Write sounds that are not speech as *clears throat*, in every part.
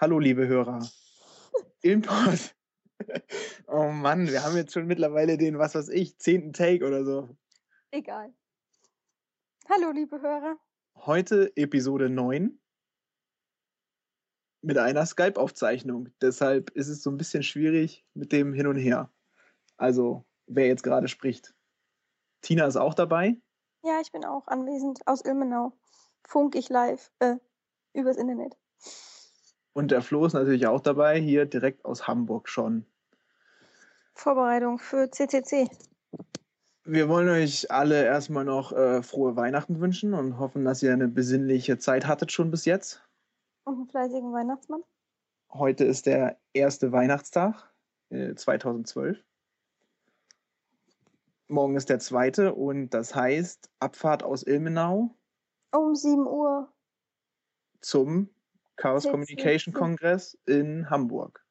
Hallo, liebe Hörer. *laughs* Import. *laughs* Oh Mann, wir haben jetzt schon mittlerweile den, was weiß ich, zehnten Take oder so. Egal. Hallo, liebe Hörer. Heute Episode 9 mit einer Skype-Aufzeichnung. Deshalb ist es so ein bisschen schwierig mit dem Hin und Her. Also, wer jetzt gerade spricht. Tina ist auch dabei. Ja, ich bin auch anwesend aus Ilmenau. Funk ich live äh, übers Internet. Und der Flo ist natürlich auch dabei, hier direkt aus Hamburg schon. Vorbereitung für CCC. Wir wollen euch alle erstmal noch äh, frohe Weihnachten wünschen und hoffen, dass ihr eine besinnliche Zeit hattet schon bis jetzt. Und einen fleißigen Weihnachtsmann. Heute ist der erste Weihnachtstag äh, 2012. Morgen ist der zweite und das heißt Abfahrt aus Ilmenau Um 7 Uhr. zum Chaos. Communication Kongress in Hamburg.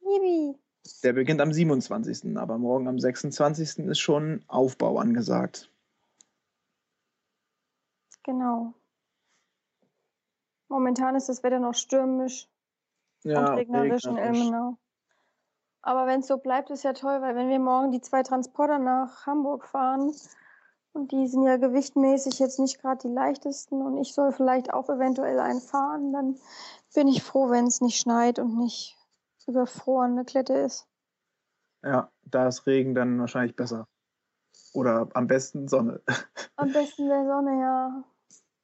Yibi. Der beginnt am 27., aber morgen am 26. ist schon Aufbau angesagt. Genau. Momentan ist das Wetter noch stürmisch und regnerisch in. Ilmenau. Aber wenn es so bleibt, ist ja toll, weil wenn wir morgen die zwei Transporter nach Hamburg fahren, und die sind ja gewichtmäßig jetzt nicht gerade die leichtesten und ich soll vielleicht auch eventuell einen fahren, dann bin ich froh, wenn es nicht schneit und nicht überfrorene Klette ist. Ja, da ist Regen dann wahrscheinlich besser. Oder am besten Sonne. *laughs* Am besten wäre Sonne, ja.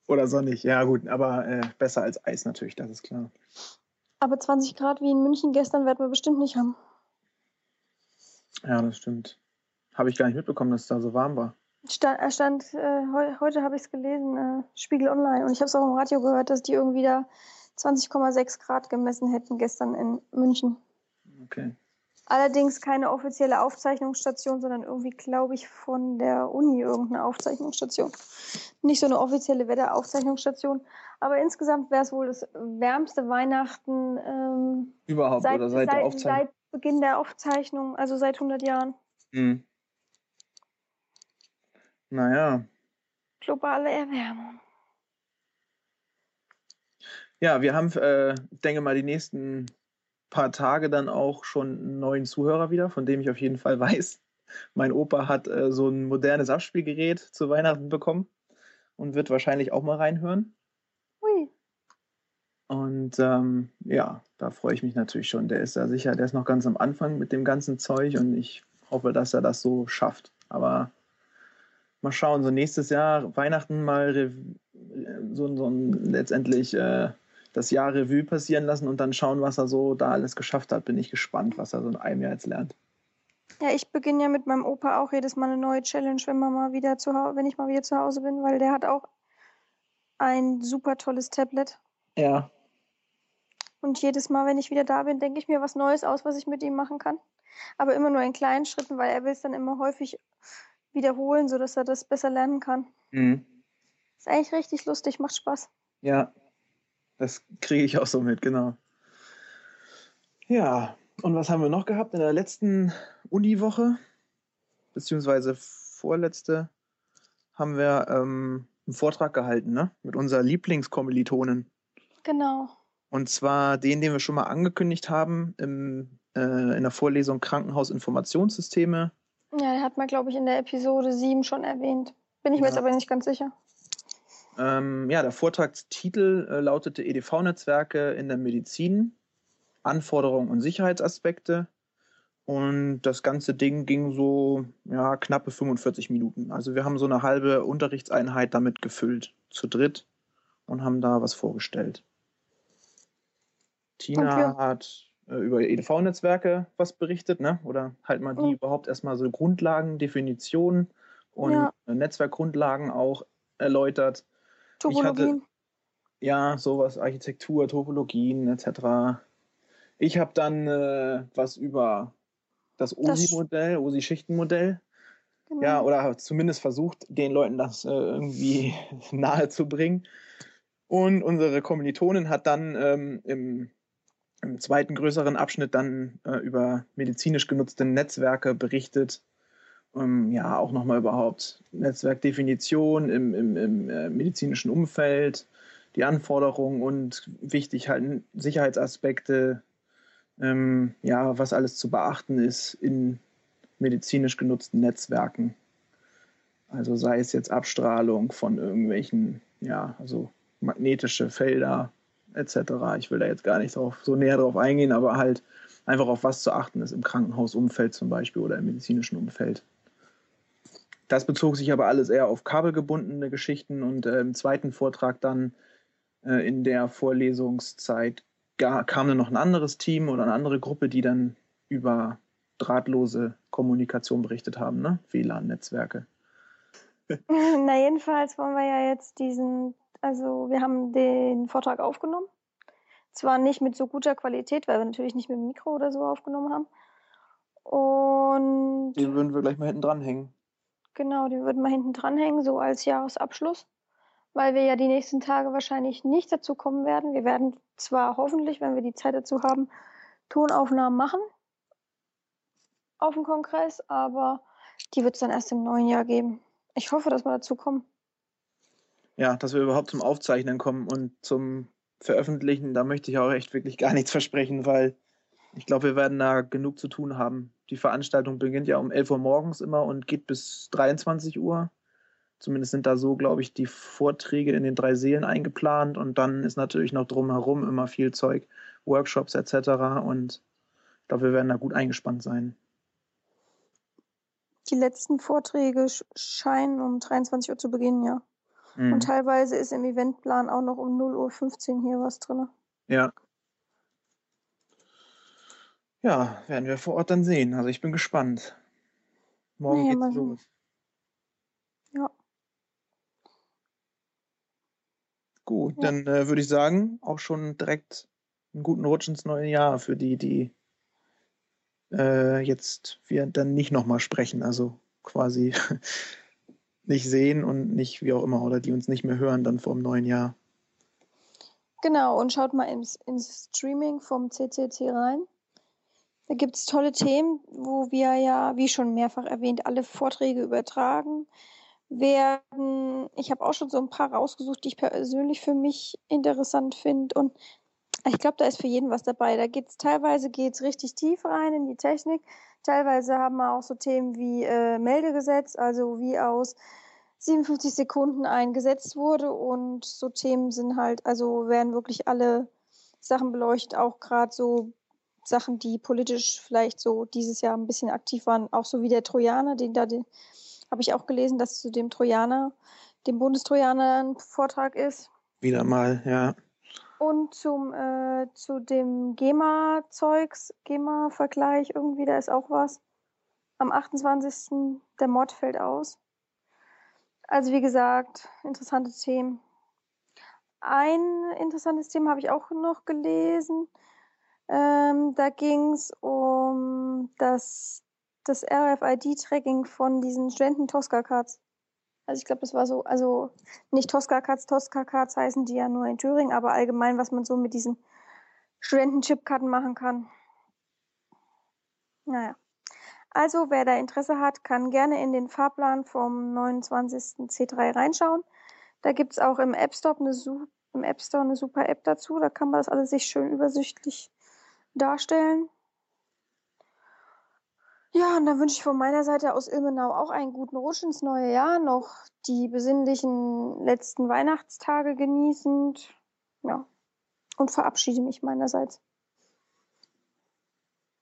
Oder sonnig, ja gut, aber äh, besser als Eis natürlich, das ist klar. Aber 20 Grad wie in München gestern werden wir bestimmt nicht haben. Ja, das stimmt. Habe ich gar nicht mitbekommen, dass es da so warm war. Stand, er stand, äh, heu, heute habe ich es gelesen, äh, Spiegel Online. Und ich habe es auch im Radio gehört, dass die irgendwie da 20,6 Grad gemessen hätten gestern in München. Okay. Allerdings keine offizielle Aufzeichnungsstation, sondern irgendwie, glaube ich, von der Uni irgendeine Aufzeichnungsstation. Nicht so eine offizielle Wetteraufzeichnungsstation. Aber insgesamt wäre es wohl das wärmste Weihnachten ähm, Überhaupt, seit, oder seit, seit, seit Beginn der Aufzeichnung, also seit 100 Jahren. Hm. Naja, Globale Erwärmung. ja, wir haben, äh, denke mal, die nächsten paar Tage dann auch schon einen neuen Zuhörer wieder, von dem ich auf jeden Fall *laughs* weiß. Mein Opa hat äh, so ein modernes Abspielgerät zu Weihnachten bekommen und wird wahrscheinlich auch mal reinhören. Hui. Und ähm, ja, da freue ich mich natürlich schon. Der ist da sicher, der ist noch ganz am Anfang mit dem ganzen Zeug und ich hoffe, dass er das so schafft. Aber mal schauen, so nächstes Jahr Weihnachten mal Rev- äh, so, so ein, letztendlich äh, das Jahr Revue passieren lassen und dann schauen, was er so da alles geschafft hat. Bin ich gespannt, was er so in einem Jahr jetzt lernt. Ja, ich beginne ja mit meinem Opa auch jedes Mal eine neue Challenge, wenn man mal wieder zu Hause, wenn ich mal wieder zu Hause bin, weil der hat auch ein super tolles Tablet. Ja, Und jedes Mal, wenn ich wieder da bin, denke ich mir was Neues aus, was ich mit ihm machen kann. Aber immer nur in kleinen Schritten, weil er will es dann immer häufig wiederholen, sodass er das besser lernen kann. mhm. Ist eigentlich richtig lustig, macht Spaß. ja, das kriege ich auch so mit, genau. Ja, und was haben wir noch gehabt in der letzten Uniwoche? Beziehungsweise vorletzte haben wir ähm, einen Vortrag gehalten, ne? Mit unserer Lieblingskommilitonin. Genau. Und zwar den, den wir schon mal angekündigt haben im, äh, in der Vorlesung Krankenhausinformationssysteme. Ja, der hat man, glaube ich, in der Episode 7 schon erwähnt. Bin ich mir Ja. jetzt aber nicht ganz sicher. Ähm, ja, der Vortragstitel äh, lautete EDV-Netzwerke in der Medizin, Anforderungen und Sicherheitsaspekte. Und das ganze Ding ging so ja, knappe 45 Minuten. Also wir haben so eine halbe Unterrichtseinheit damit gefüllt, zu dritt, und haben da was vorgestellt. Tina hat über EDV-Netzwerke was berichtet, ne? Oder halt mal die Mhm. überhaupt erstmal so Grundlagen, Definitionen und Ja. äh, Netzwerkgrundlagen auch erläutert. Topologien. Ja, sowas, Architektur, Topologien etc. Ich habe dann äh, was über das Das- OSI-Modell, OSI-Schichtenmodell, Genau. ja, oder zumindest versucht, den Leuten das äh, irgendwie *laughs* nahe zu bringen. Und unsere Kommilitonin hat dann ähm, im, im zweiten größeren Abschnitt dann äh, über medizinisch genutzte Netzwerke berichtet. Ähm, ja, auch nochmal überhaupt Netzwerkdefinition im, im, im äh, medizinischen Umfeld, die Anforderungen und wichtig halt Sicherheitsaspekte, ähm, ja, was alles zu beachten ist in medizinisch genutzten Netzwerken. Also sei es jetzt Abstrahlung von irgendwelchen, ja, also magnetische Felder etc. Ich will da jetzt gar nicht drauf, so näher drauf eingehen, aber halt einfach auf was zu achten ist im Krankenhausumfeld zum Beispiel oder im medizinischen Umfeld. Das bezog sich aber alles eher auf kabelgebundene Geschichten und äh, im zweiten Vortrag dann äh, in der Vorlesungszeit gar, kam dann noch ein anderes Team oder eine andere Gruppe, die dann über drahtlose Kommunikation berichtet haben, ne? WLAN-Netzwerke. *laughs* Na, jedenfalls wollen wir ja jetzt diesen, also wir haben den Vortrag aufgenommen. Zwar nicht mit so guter Qualität, weil wir natürlich nicht mit dem Mikro oder so aufgenommen haben. Und. Den würden wir gleich mal hinten dranhängen. Genau, den würden wir hinten dranhängen, so als Jahresabschluss. Weil wir ja die nächsten Tage wahrscheinlich nicht dazu kommen werden. Wir werden zwar hoffentlich, wenn wir die Zeit dazu haben, Tonaufnahmen machen auf dem Kongress, aber die wird es dann erst im neuen Jahr geben. Ich hoffe, dass wir dazu kommen. Ja, dass wir überhaupt zum Aufzeichnen kommen und zum Veröffentlichen, da möchte ich auch echt wirklich gar nichts *laughs* versprechen, weil ich glaube, wir werden da genug zu tun haben. Die Veranstaltung beginnt ja um 11 Uhr morgens immer und geht bis 23 Uhr. Zumindest sind da so, glaube ich, die Vorträge in den drei Seelen eingeplant und dann ist natürlich noch drumherum immer viel Zeug, Workshops etc. Und ich glaube, wir werden da gut eingespannt sein. Die letzten Vorträge scheinen um 23 Uhr zu beginnen, ja. Mhm. Und teilweise ist im Eventplan auch noch um 0.15 Uhr hier was drin. Ja. Ja, werden wir vor Ort dann sehen. Also ich bin gespannt. Morgen naja, geht's los. Ja. Gut, ja. dann äh, würde ich sagen, auch schon direkt einen guten Rutsch ins neue Jahr für die, die äh, jetzt wir dann nicht nochmal sprechen, also quasi *laughs* nicht sehen und nicht wie auch immer, oder die uns nicht mehr hören dann vor dem neuen Jahr. Genau, und schaut mal ins, ins Streaming vom CCC rein. Da gibt es tolle Themen, wo wir ja, wie schon mehrfach erwähnt, alle Vorträge übertragen werden. Ich habe auch schon so ein paar rausgesucht, die ich persönlich für mich interessant finde. Und ich glaube, da ist für jeden was dabei. Da geht's teilweise geht's richtig tief rein in die Technik. Teilweise haben wir auch so Themen wie äh, Meldegesetz, also wie aus 57 Sekunden eingesetzt wurde. Und so Themen sind halt, also werden wirklich alle Sachen beleuchtet, auch gerade so Sachen, die politisch vielleicht so dieses Jahr ein bisschen aktiv waren, auch so wie der Trojaner, den da den, habe ich auch gelesen, dass zu dem Trojaner, dem Bundestrojaner ein Vortrag ist. Wieder mal, ja. Und zum, äh, zu dem GEMA-Zeugs, GEMA-Vergleich, irgendwie, da ist auch was. Am 28. der Mod fällt aus. Also wie gesagt, interessante Themen. Ein interessantes Thema habe ich auch noch gelesen. Ähm, da ging es um das, das RFID-Tracking von diesen Studenten-Tosca-Cards. Also ich glaube, das war so, also nicht Tosca-Cards, Tosca-Cards heißen die ja nur in Thüringen, aber allgemein, was man so mit diesen Studenten-Chipkarten machen kann. Naja. Also, wer da Interesse hat, kann gerne in den Fahrplan vom 29. C3 reinschauen. Da gibt es auch im App Store eine, im App Store eine super App dazu. Da kann man das alles sich schön übersichtlich darstellen. Ja, und dann wünsche ich von meiner Seite aus Ilmenau auch einen guten Rutsch ins neue Jahr, noch die besinnlichen letzten Weihnachtstage genießend. Ja, und verabschiede mich meinerseits.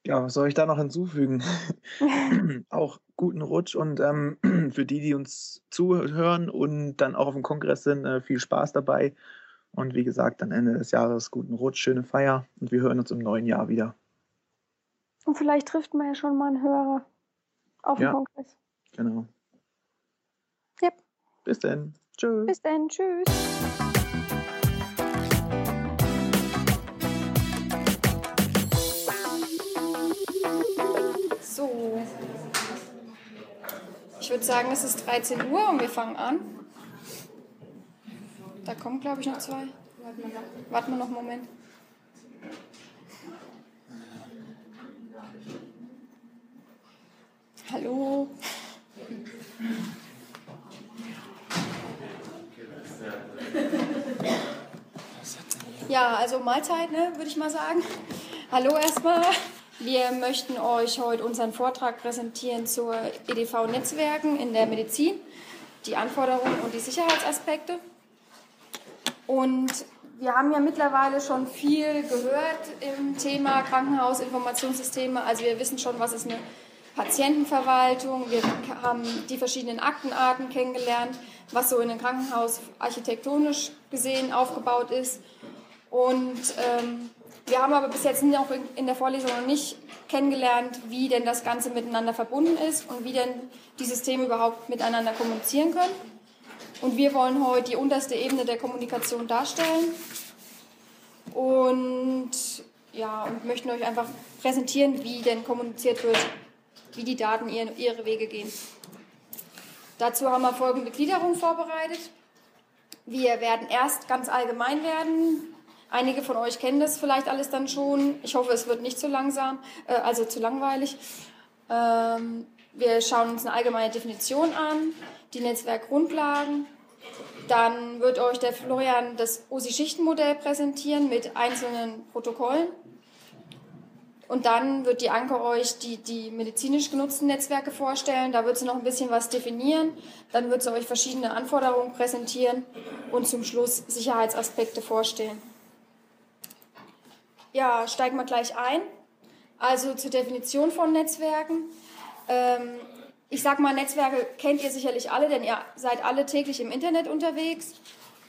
Ja, was soll ich da noch hinzufügen? *laughs* auch guten Rutsch und ähm, *clears throat* für die, die uns zuhören und dann auch auf dem Kongress sind, äh, viel Spaß dabei. Und wie gesagt, am Ende des Jahres guten Rutsch, schöne Feier und wir hören uns im neuen Jahr wieder. Und vielleicht trifft man ja schon mal einen Hörer auf dem ja, Kongress. Genau. Yep. Bis dann. Tschüss. Bis dann. Tschüss. So. Ich würde sagen, es ist 13 Uhr und wir fangen an. Da kommen, glaube ich, noch zwei. Warten wir noch einen Moment. Hallo. Ja, also Mahlzeit, ne, würde ich mal sagen. Hallo erstmal. Wir möchten euch heute unseren Vortrag präsentieren zur EDV-Netzwerken in der Medizin, die Anforderungen und die Sicherheitsaspekte. Und wir haben ja mittlerweile schon viel gehört im Thema Krankenhausinformationssysteme. Also wir wissen schon, was ist eine Patientenverwaltung. Wir haben die verschiedenen Aktenarten kennengelernt, was so in einem Krankenhaus architektonisch gesehen aufgebaut ist. Und ähm, wir haben aber bis jetzt noch in der Vorlesung noch nicht kennengelernt, wie denn das Ganze miteinander verbunden ist und wie denn die Systeme überhaupt miteinander kommunizieren können. Und wir wollen heute die unterste Ebene der Kommunikation darstellen und, ja, und möchten euch einfach präsentieren, wie denn kommuniziert wird, wie die Daten ihre, Wege gehen. Dazu haben wir folgende Gliederung vorbereitet. Wir werden erst ganz allgemein werden, Einige von euch kennen das vielleicht alles dann schon. Ich hoffe, es wird nicht zu langsam, äh, also zu langweilig. Ähm, wir schauen uns eine allgemeine Definition an, die Netzwerkgrundlagen. Dann wird euch der Florian das OSI-Schichtenmodell präsentieren mit einzelnen Protokollen. Und dann wird die Anke euch die, die medizinisch genutzten Netzwerke vorstellen. Da wird sie noch ein bisschen was definieren. Dann wird sie euch verschiedene Anforderungen präsentieren und zum Schluss Sicherheitsaspekte vorstellen. Ja, steigen wir gleich ein. Also zur Definition von Netzwerken. Ähm, ich sage mal, Netzwerke kennt ihr sicherlich alle, denn ihr seid alle täglich im Internet unterwegs.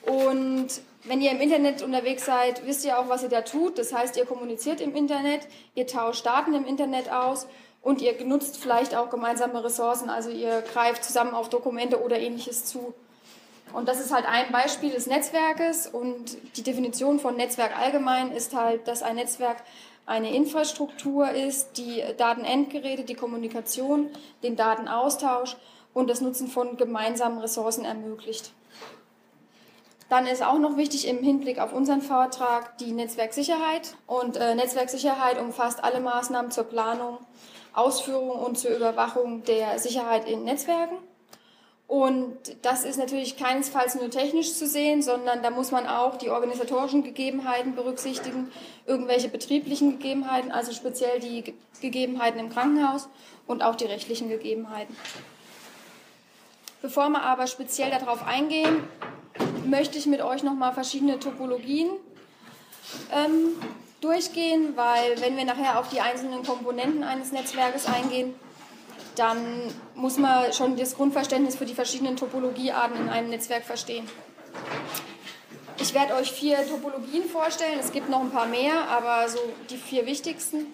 Und wenn ihr im Internet unterwegs seid, wisst ihr auch, was ihr da tut. Das heißt, ihr kommuniziert im Internet, ihr tauscht Daten im Internet aus und ihr nutzt vielleicht auch gemeinsame Ressourcen. Also ihr greift zusammen auf Dokumente oder ähnliches zu. Und das ist halt ein Beispiel des Netzwerkes und die Definition von Netzwerk allgemein ist halt, dass ein Netzwerk eine Infrastruktur ist, die Datenendgeräte, die Kommunikation, den Datenaustausch und das Nutzen von gemeinsamen Ressourcen ermöglicht. Dann ist auch noch wichtig im Hinblick auf unseren Vortrag die Netzwerksicherheit. Und äh, Netzwerksicherheit umfasst alle Maßnahmen zur Planung, Ausführung und zur Überwachung der Sicherheit in Netzwerken. Und das ist natürlich keinesfalls nur technisch zu sehen, sondern da muss man auch die organisatorischen Gegebenheiten berücksichtigen, irgendwelche betrieblichen Gegebenheiten, also speziell die Gegebenheiten im Krankenhaus und auch die rechtlichen Gegebenheiten. Bevor wir aber speziell darauf eingehen, möchte ich mit euch nochmal verschiedene Topologien ähm, durchgehen, weil wenn wir nachher auf die einzelnen Komponenten eines Netzwerkes eingehen, dann muss man schon das Grundverständnis für die verschiedenen Topologiearten in einem Netzwerk verstehen. Ich werde euch vier Topologien vorstellen. Es gibt noch ein paar mehr, aber so die vier wichtigsten.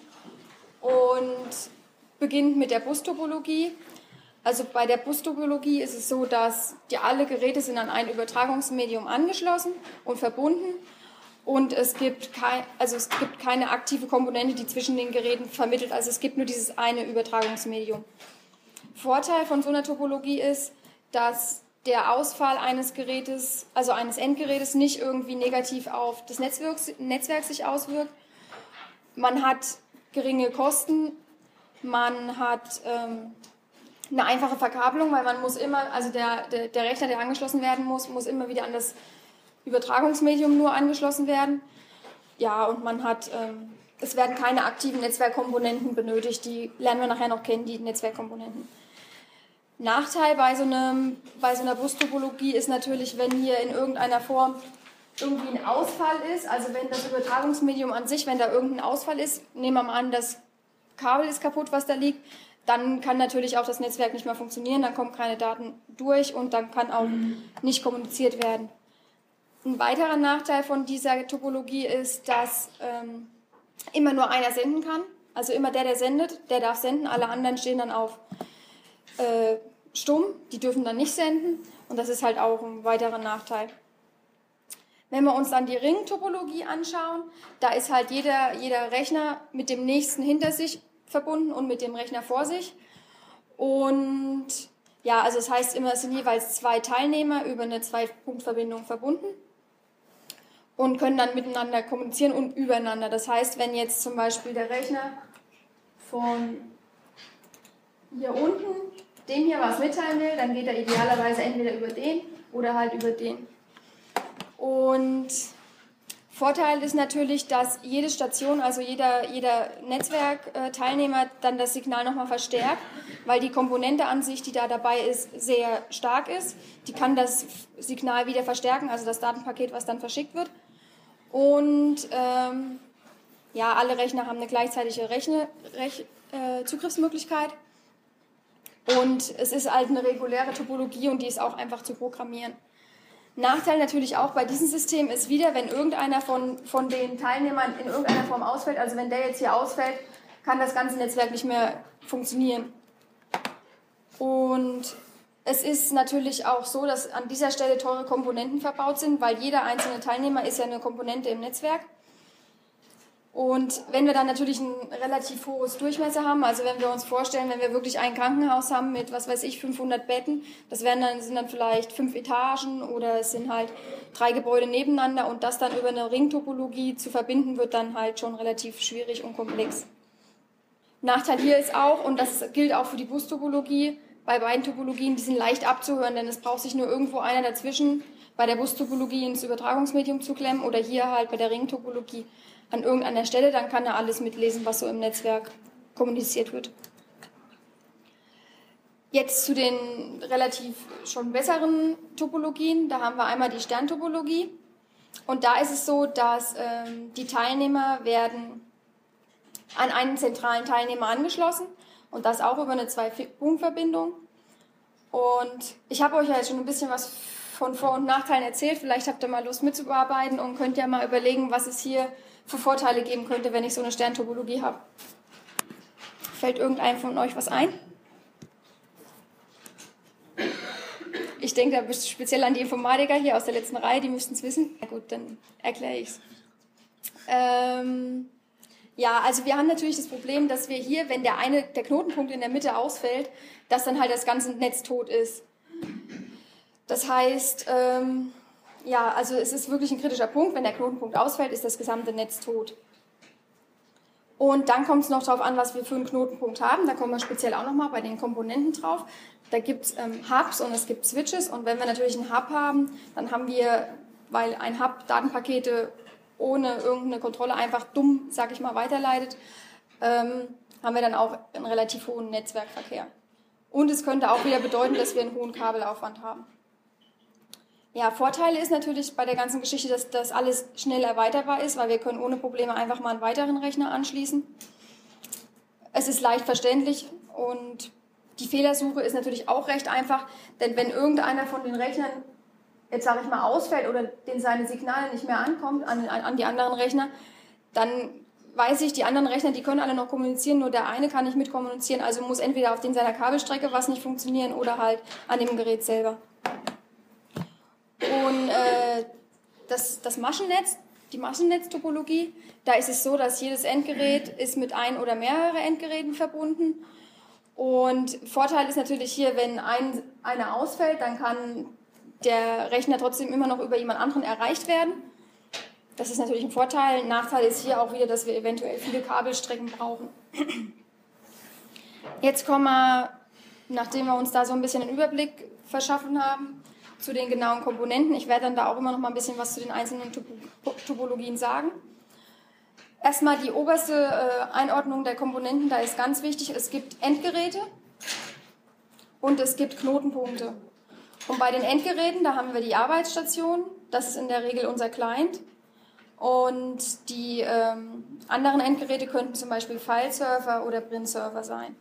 Und beginnt mit der Bustopologie. Also bei der Bustopologie ist es so, dass die, alle Geräte sind an ein Übertragungsmedium angeschlossen und verbunden. Und es gibt, kein, also es gibt keine aktive Komponente, die zwischen den Geräten vermittelt. Also es gibt nur dieses eine Übertragungsmedium. Vorteil von so einer Topologie ist, dass der Ausfall eines Gerätes, also eines Endgerätes, nicht irgendwie negativ auf das Netzwerk, Netzwerk sich auswirkt. Man hat geringe Kosten, man hat ähm, eine einfache Verkabelung, weil man muss immer, also der, der, der Rechner, der angeschlossen werden muss, muss immer wieder an das Übertragungsmedium nur angeschlossen werden. Ja, und man hat, ähm, es werden keine aktiven Netzwerkkomponenten benötigt, die lernen wir nachher noch kennen, die Netzwerkkomponenten. Nachteil bei so, einem, bei so einer Bustopologie ist natürlich, wenn hier in irgendeiner Form irgendwie ein Ausfall ist, also wenn das Übertragungsmedium an sich, wenn da irgendein Ausfall ist, nehmen wir mal an, das Kabel ist kaputt, was da liegt, dann kann natürlich auch das Netzwerk nicht mehr funktionieren, dann kommen keine Daten durch und dann kann auch nicht kommuniziert werden. Ein weiterer Nachteil von dieser Topologie ist, dass ähm, immer nur einer senden kann. Also immer der, der sendet, der darf senden, alle anderen stehen dann auf äh, stumm, die dürfen dann nicht senden und das ist halt auch ein weiterer Nachteil. Wenn wir uns dann die Ringtopologie anschauen, da ist halt jeder, jeder Rechner mit dem nächsten hinter sich verbunden und mit dem Rechner vor sich. Und ja, also das heißt immer, es sind jeweils zwei Teilnehmer über eine Zwei-Punkt-Verbindung verbunden und können dann miteinander kommunizieren und übereinander. Das heißt, wenn jetzt zum Beispiel der Rechner von hier unten dem hier was mitteilen will, dann geht er idealerweise entweder über den oder halt über den. Und Vorteil ist natürlich, dass jede Station, also jeder, jeder Netzwerkteilnehmer dann das Signal nochmal verstärkt, weil die Komponente an sich, die da dabei ist, sehr stark ist. Die kann das Signal wieder verstärken, also das Datenpaket, was dann verschickt wird. Und ähm, ja, alle Rechner haben eine gleichzeitige Rechne, Rech, äh, Zugriffsmöglichkeit. Und es ist halt eine reguläre Topologie und die ist auch einfach zu programmieren. Nachteil natürlich auch bei diesem System ist wieder, wenn irgendeiner von, von den Teilnehmern in irgendeiner Form ausfällt, also wenn der jetzt hier ausfällt, kann das ganze Netzwerk nicht mehr funktionieren. Und es ist natürlich auch so, dass an dieser Stelle teure Komponenten verbaut sind, weil jeder einzelne Teilnehmer ist ja eine Komponente im Netzwerk. Und wenn wir dann natürlich ein relativ hohes Durchmesser haben, also wenn wir uns vorstellen, wenn wir wirklich ein Krankenhaus haben mit, was weiß ich, 500 Betten, das wären dann, sind dann vielleicht fünf Etagen oder es sind halt drei Gebäude nebeneinander und das dann über eine Ringtopologie zu verbinden, wird dann halt schon relativ schwierig und komplex. Nachteil hier ist auch, und das gilt auch für die Bustopologie, bei beiden Topologien, die sind leicht abzuhören, denn es braucht sich nur irgendwo einer dazwischen bei der Bustopologie ins Übertragungsmedium zu klemmen oder hier halt bei der Ringtopologie an irgendeiner Stelle, dann kann er alles mitlesen, was so im Netzwerk kommuniziert wird. Jetzt zu den relativ schon besseren Topologien. Da haben wir einmal die Sterntopologie. Und da ist es so, dass ähm, die Teilnehmer werden an einen zentralen Teilnehmer angeschlossen und das auch über eine Zwei-Punkt-Verbindung. Und ich habe euch ja jetzt schon ein bisschen was von Vor- und Nachteilen erzählt. Vielleicht habt ihr mal Lust mitzuarbeiten und könnt ja mal überlegen, was es hier für Vorteile geben könnte, wenn ich so eine Sterntopologie habe. Fällt irgendeinem von euch was ein? Ich denke da speziell an die Informatiker hier aus der letzten Reihe, die müssten es wissen. Na gut, dann erkläre ich es. Ähm, ja, also wir haben natürlich das Problem, dass wir hier, wenn der eine, der Knotenpunkt in der Mitte ausfällt, dass dann halt das ganze Netz tot ist. Das heißt, ähm, ja, also es ist wirklich ein kritischer Punkt. Wenn der Knotenpunkt ausfällt, ist das gesamte Netz tot. Und dann kommt es noch darauf an, was wir für einen Knotenpunkt haben. Da kommen wir speziell auch nochmal bei den Komponenten drauf. Da gibt es ähm, Hubs und es gibt Switches. Und wenn wir natürlich einen Hub haben, dann haben wir, weil ein Hub Datenpakete ohne irgendeine Kontrolle einfach dumm, sag ich mal, weiterleitet, ähm, haben wir dann auch einen relativ hohen Netzwerkverkehr. Und es könnte auch wieder bedeuten, dass wir einen hohen Kabelaufwand haben. Ja, Vorteile ist natürlich bei der ganzen Geschichte, dass das alles schnell erweiterbar ist, weil wir können ohne Probleme einfach mal einen weiteren Rechner anschließen. Es ist leicht verständlich und die Fehlersuche ist natürlich auch recht einfach, denn wenn irgendeiner von den Rechnern jetzt sage ich mal ausfällt oder den seine Signale nicht mehr ankommt an, an die anderen Rechner, dann weiß ich, die anderen Rechner, die können alle noch kommunizieren, nur der eine kann nicht mitkommunizieren, also muss entweder auf den seiner Kabelstrecke was nicht funktionieren oder halt an dem Gerät selber. Und äh, das, das Maschennetz, die Maschennetztopologie, da ist es so, dass jedes Endgerät ist mit ein oder mehreren Endgeräten verbunden. Und Vorteil ist natürlich hier, wenn ein, einer ausfällt, dann kann der Rechner trotzdem immer noch über jemand anderen erreicht werden. Das ist natürlich ein Vorteil. Nachteil ist hier auch wieder, dass wir eventuell viele Kabelstrecken brauchen. Jetzt kommen wir, nachdem wir uns da so ein bisschen einen Überblick verschaffen haben, zu den genauen Komponenten. Ich werde dann da auch immer noch mal ein bisschen was zu den einzelnen Topologien sagen. Erstmal die oberste äh, Einordnung der Komponenten, da ist ganz wichtig, es gibt Endgeräte und es gibt Knotenpunkte. Und bei den Endgeräten, da haben wir die Arbeitsstation, das ist in der Regel unser Client. Und die ähm, anderen Endgeräte könnten zum Beispiel Fileserver oder Print-Server sein.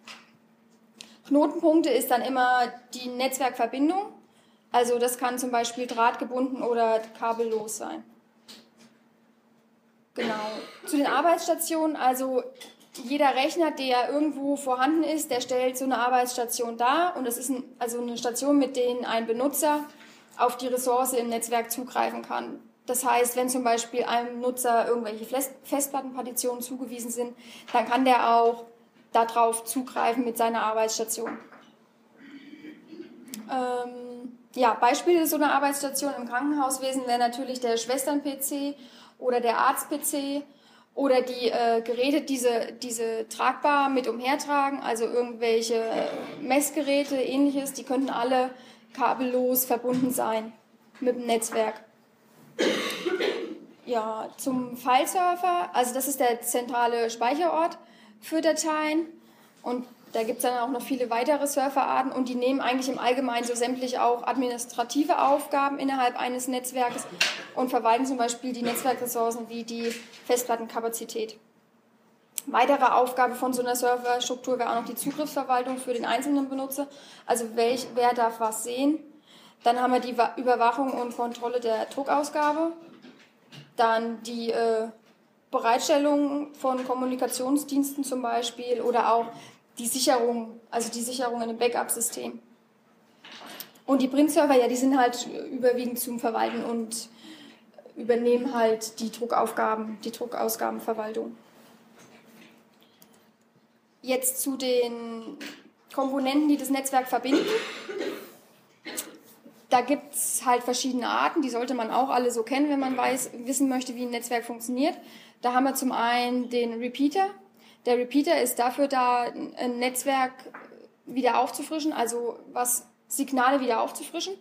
Knotenpunkte ist dann immer die Netzwerkverbindung. Also das kann zum Beispiel drahtgebunden oder kabellos sein. Genau. Zu den Arbeitsstationen, also jeder Rechner, der irgendwo vorhanden ist, der stellt so eine Arbeitsstation dar und das ist ein, also eine Station, mit der ein Benutzer auf die Ressource im Netzwerk zugreifen kann. Das heißt, wenn zum Beispiel einem Nutzer irgendwelche Festplattenpartitionen zugewiesen sind, dann kann der auch darauf zugreifen mit seiner Arbeitsstation. Ähm, ja, Beispiele so einer Arbeitsstation im Krankenhauswesen wäre natürlich der Schwestern-PC oder der Arzt-PC oder die äh, Geräte, diese, diese tragbar mit umhertragen, also irgendwelche äh, Messgeräte, ähnliches, die könnten alle kabellos verbunden sein mit dem Netzwerk. Ja, zum Fileserver, also das ist der zentrale Speicherort für Dateien und da gibt es dann auch noch viele weitere Serverarten und die nehmen eigentlich im Allgemeinen so sämtlich auch administrative Aufgaben innerhalb eines Netzwerkes und verwalten zum Beispiel die Netzwerkressourcen wie die Festplattenkapazität. Weitere Aufgabe von so einer Serverstruktur wäre auch noch die Zugriffsverwaltung für den einzelnen Benutzer, also welch, wer darf was sehen. Dann haben wir die Überwachung und Kontrolle der Druckausgabe, dann die äh, Bereitstellung von Kommunikationsdiensten zum Beispiel oder auch die Sicherung, also die Sicherung in einem Backup-System. Und die Print-Server, ja, die sind halt überwiegend zum Verwalten und übernehmen halt die Druckaufgaben, die Druckausgabenverwaltung. Jetzt zu den Komponenten, die das Netzwerk verbinden. Da gibt es halt verschiedene Arten, die sollte man auch alle so kennen, wenn man weiß, wissen möchte, wie ein Netzwerk funktioniert. Da haben wir zum einen den Repeater, der Repeater ist dafür da, ein Netzwerk wieder aufzufrischen, also was Signale wieder aufzufrischen.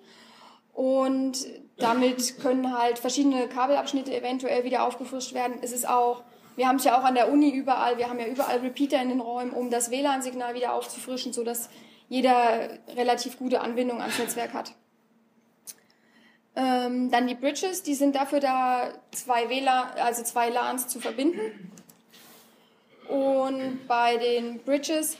Und damit können halt verschiedene Kabelabschnitte eventuell wieder aufgefrischt werden. Es ist auch, wir haben es ja auch an der Uni überall, wir haben ja überall Repeater in den Räumen, um das WLAN-Signal wieder aufzufrischen, sodass jeder relativ gute Anbindung ans Netzwerk hat. Ähm, dann die Bridges, die sind dafür da, zwei WLAN, also zwei LANs zu verbinden. Und bei den Bridges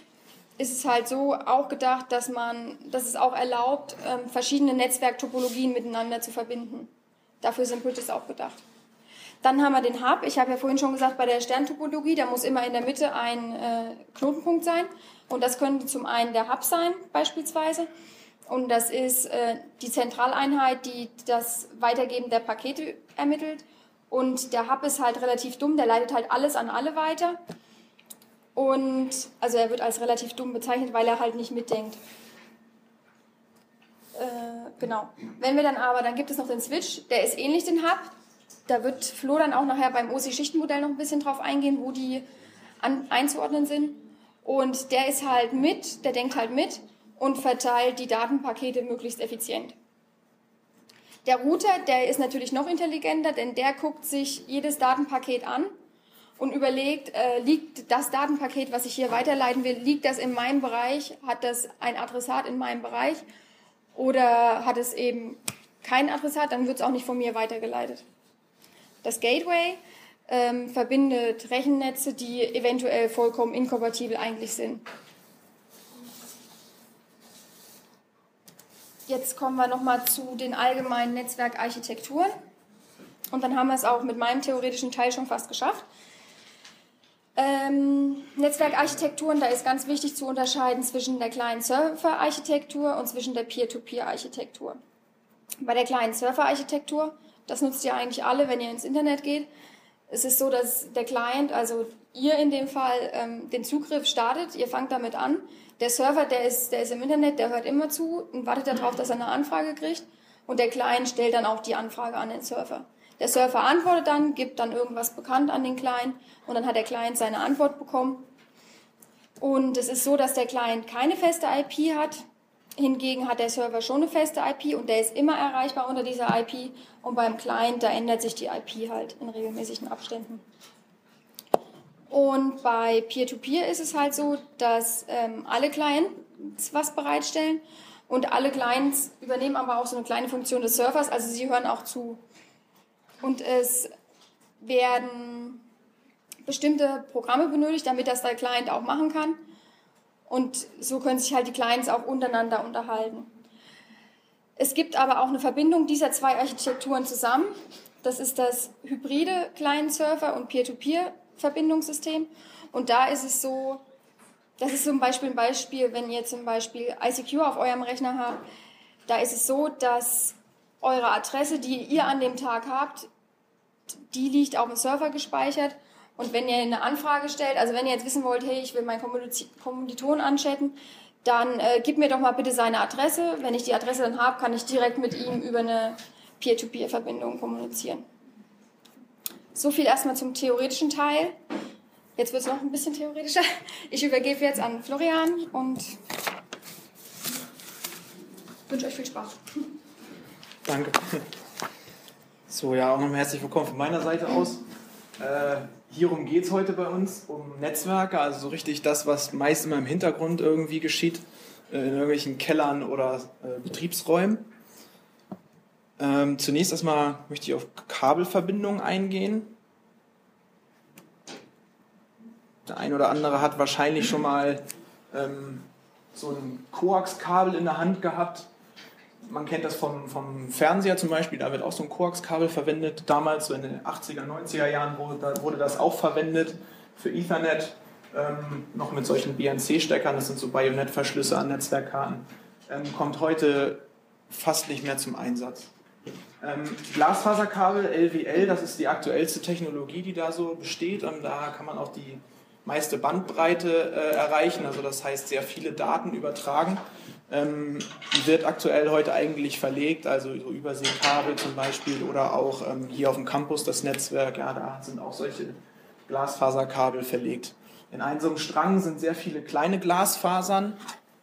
ist es halt so auch gedacht, dass man, dass es auch erlaubt, ähm, verschiedene Netzwerktopologien miteinander zu verbinden. Dafür sind Bridges auch gedacht. Dann haben wir den Hub. Ich habe ja vorhin schon gesagt, bei der Sterntopologie, da muss immer in der Mitte ein äh, Knotenpunkt sein. Und das könnte zum einen der Hub sein, beispielsweise. Und das ist äh, die Zentraleinheit, die das Weitergeben der Pakete ermittelt. Und der Hub ist halt relativ dumm, der leitet halt alles an alle weiter. Und also er wird als relativ dumm bezeichnet, weil er halt nicht mitdenkt. Äh, genau. Wenn wir dann aber, dann gibt es noch den Switch, der ist ähnlich den Hub. Da wird Flo dann auch nachher beim OSI-Schichtenmodell noch ein bisschen drauf eingehen, wo die an, einzuordnen sind. Und der ist halt mit, der denkt halt mit und verteilt die Datenpakete möglichst effizient. Der Router, der ist natürlich noch intelligenter, denn der guckt sich jedes Datenpaket an und überlegt, äh, liegt das Datenpaket, was ich hier weiterleiten will, liegt das in meinem Bereich, hat das ein Adressat in meinem Bereich oder hat es eben kein Adressat, dann wird es auch nicht von mir weitergeleitet. Das Gateway ähm, verbindet Rechennetze, die eventuell vollkommen inkompatibel eigentlich sind. Jetzt kommen wir nochmal zu den allgemeinen Netzwerkarchitekturen. Und dann haben wir es auch mit meinem theoretischen Teil schon fast geschafft. Ähm, Netzwerkarchitekturen, da ist ganz wichtig zu unterscheiden zwischen der kleinen Server-Architektur und zwischen der Peer-to-Peer-Architektur. Bei der kleinen Server-Architektur, das nutzt ihr eigentlich alle, wenn ihr ins Internet geht. Es ist so, dass der Client, also ihr in dem Fall, ähm, den Zugriff startet, ihr fangt damit an. Der Server, der ist, der ist im Internet, der hört immer zu und wartet darauf, dass er eine Anfrage kriegt. Und der Client stellt dann auch die Anfrage an den Server. Der Surfer antwortet dann, gibt dann irgendwas bekannt an den Client und dann hat der Client seine Antwort bekommen. Und es ist so, dass der Client keine feste IP hat. Hingegen hat der Server schon eine feste IP und der ist immer erreichbar unter dieser IP. Und beim Client, da ändert sich die IP halt in regelmäßigen Abständen. Und bei Peer-to-Peer -Peer ist es halt so, dass ähm, alle Clients was bereitstellen und alle Clients übernehmen aber auch so eine kleine Funktion des Servers. Also sie hören auch zu und es werden bestimmte Programme benötigt, damit das der Client auch machen kann. Und so können sich halt die Clients auch untereinander unterhalten. Es gibt aber auch eine Verbindung dieser zwei Architekturen zusammen. Das ist das hybride Client-Server und Peer-to-Peer-Verbindungssystem. Und da ist es so, das ist zum Beispiel ein Beispiel, wenn ihr zum Beispiel ICQ auf eurem Rechner habt, da ist es so, dass eure Adresse, die ihr an dem Tag habt, die liegt auf dem Server gespeichert. Und wenn ihr eine Anfrage stellt, also wenn ihr jetzt wissen wollt, hey, ich will meinen Kommilitonen anchatten, dann äh, gib mir doch mal bitte seine Adresse. Wenn ich die Adresse dann habe, kann ich direkt mit ihm über eine Peer-to-Peer-Verbindung kommunizieren. So viel erstmal zum theoretischen Teil. Jetzt wird es noch ein bisschen theoretischer. Ich übergebe jetzt an Florian und wünsche euch viel Spaß. Danke. So, ja, auch nochmal herzlich willkommen von meiner Seite aus. Äh, hierum geht es heute bei uns, um Netzwerke, also so richtig das, was meist immer im Hintergrund irgendwie geschieht, äh, in irgendwelchen Kellern oder äh, Betriebsräumen. Ähm, zunächst erstmal möchte ich auf Kabelverbindungen eingehen. Der ein oder andere hat wahrscheinlich schon mal ähm, so ein Koaxkabel in der Hand gehabt. Man kennt das vom, vom Fernseher zum Beispiel, da wird auch so ein Koaxkabel verwendet. Damals, so in den 80er, 90er Jahren, wurde, da wurde das auch verwendet für Ethernet, ähm, noch mit solchen BNC-Steckern, das sind so Bayonettverschlüsse an Netzwerkkarten. Ähm, kommt heute fast nicht mehr zum Einsatz. Ähm, Glasfaserkabel, LWL, das ist die aktuellste Technologie, die da so besteht. Und da kann man auch die meiste Bandbreite äh, erreichen, also das heißt sehr viele Daten übertragen. Ähm, wird aktuell heute eigentlich verlegt, also so Überseekabel zum Beispiel oder auch ähm, hier auf dem Campus das Netzwerk, ja, da sind auch solche Glasfaserkabel verlegt. In einem so einem Strang sind sehr viele kleine Glasfasern.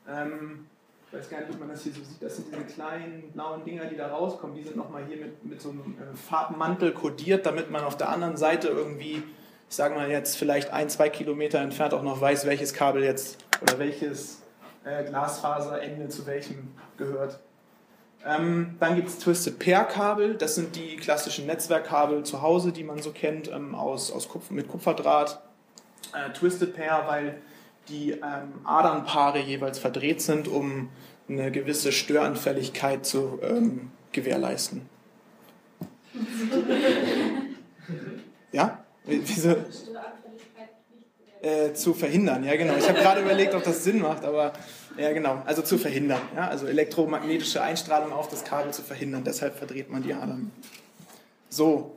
Ähm, ich weiß gar nicht, ob man das hier so sieht, das sind diese kleinen blauen Dinger, die da rauskommen, die sind nochmal hier mit, mit so einem äh, Farbmantel kodiert, damit man auf der anderen Seite irgendwie ich sage mal jetzt vielleicht ein, zwei Kilometer entfernt auch noch weiß, welches Kabel jetzt oder welches äh, Glasfaserende zu welchem gehört. Ähm, dann gibt es Twisted Pair Kabel, das sind die klassischen Netzwerkkabel zu Hause, die man so kennt, ähm, aus, aus Kupfer, mit Kupferdraht. Äh, Twisted Pair, weil die ähm, Adernpaare jeweils verdreht sind, um eine gewisse Störanfälligkeit zu ähm, gewährleisten. *laughs* ja? Wieso? Äh, zu verhindern, ja genau. Ich habe gerade überlegt, ob das Sinn macht, aber ja genau, also zu verhindern. Ja? Also elektromagnetische Einstrahlung auf das Kabel zu verhindern, deshalb verdreht man die Adern. So,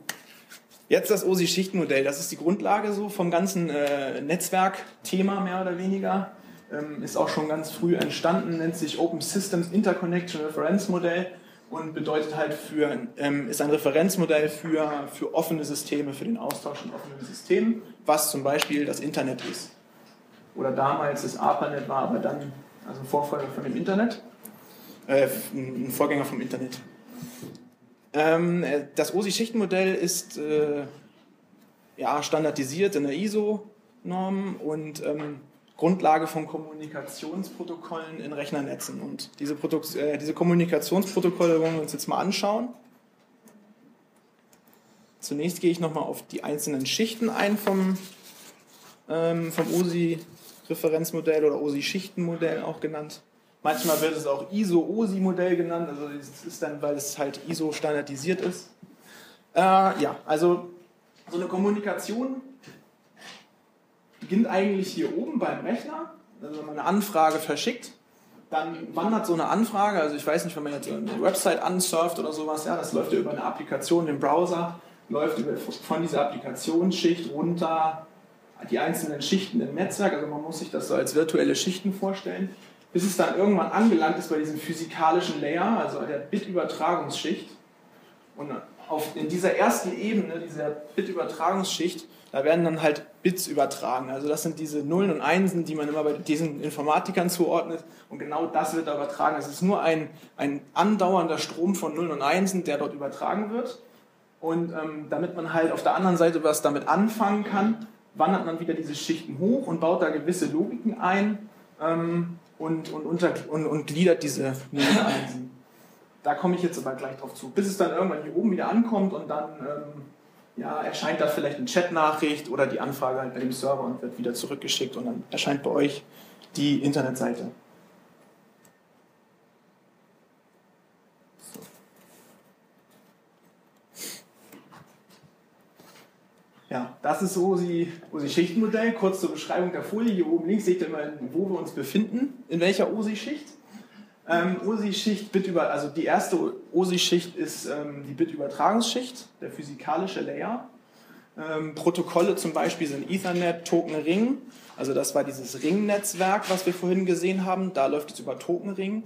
jetzt das OSI-Schichtenmodell, das ist die Grundlage so vom ganzen äh, Netzwerkthema mehr oder weniger. Ähm, ist auch schon ganz früh entstanden, nennt sich Open Systems Interconnection Reference Modell und bedeutet halt für, ähm, ist ein Referenzmodell für, für offene Systeme, für den Austausch von offenen Systemen, was zum Beispiel das Internet ist. Oder damals das ARPANET war, aber dann also ein Vorfolger von dem Internet, äh, ein Vorgänger vom Internet. Ähm, das OSI-Schichtenmodell ist äh, ja, standardisiert in der ISO-Norm und ähm, Grundlage von Kommunikationsprotokollen in Rechnernetzen. Und diese, Produkt, äh, diese Kommunikationsprotokolle wollen wir uns jetzt mal anschauen. Zunächst gehe ich nochmal auf die einzelnen Schichten ein vom, ähm, vom OSI-Referenzmodell oder OSI-Schichtenmodell auch genannt. Manchmal wird es auch ISO-OSI-Modell genannt, also das ist dann, weil es halt ISO standardisiert ist. Äh, ja, also so eine Kommunikation beginnt eigentlich hier oben beim Rechner. Also wenn man eine Anfrage verschickt, dann wandert so eine Anfrage, also ich weiß nicht, wenn man jetzt eine Website ansurft oder sowas, ja, das läuft ja über eine Applikation im Browser, läuft von dieser Applikationsschicht runter die einzelnen Schichten im Netzwerk, also man muss sich das so als virtuelle Schichten vorstellen, bis es dann irgendwann angelangt ist bei diesem physikalischen Layer, also der Bit-Übertragungsschicht. Und auf, in dieser ersten Ebene, dieser Bit-Übertragungsschicht, da werden dann halt Bits übertragen. Also das sind diese Nullen und Einsen, die man immer bei diesen Informatikern zuordnet. Und genau das wird da übertragen. Es ist nur ein, ein andauernder Strom von Nullen und Einsen, der dort übertragen wird. Und ähm, damit man halt auf der anderen Seite was damit anfangen kann, wandert man wieder diese Schichten hoch und baut da gewisse Logiken ein ähm, und, und, unter, und, und gliedert diese Nullen und Einsen. Da komme ich jetzt aber gleich drauf zu. Bis es dann irgendwann hier oben wieder ankommt und dann ähm, ja, erscheint da vielleicht eine Chatnachricht oder die Anfrage halt bei dem Server und wird wieder zurückgeschickt und dann erscheint bei euch die Internetseite. Ja, das ist OSI, OSI-Schichtenmodell. Kurz zur Beschreibung der Folie. Hier oben links seht ihr mal, wo wir uns befinden, in welcher OSI-Schicht. Ähm, OSI-Schicht, Bitüber, also die erste OSI-Schicht ist ähm, die Bitübertragungsschicht, der physikalische Layer. Ähm, Protokolle zum Beispiel sind Ethernet, Token Ring. Also das war dieses Ring-Netzwerk, was wir vorhin gesehen haben. Da läuft es über Token Ring.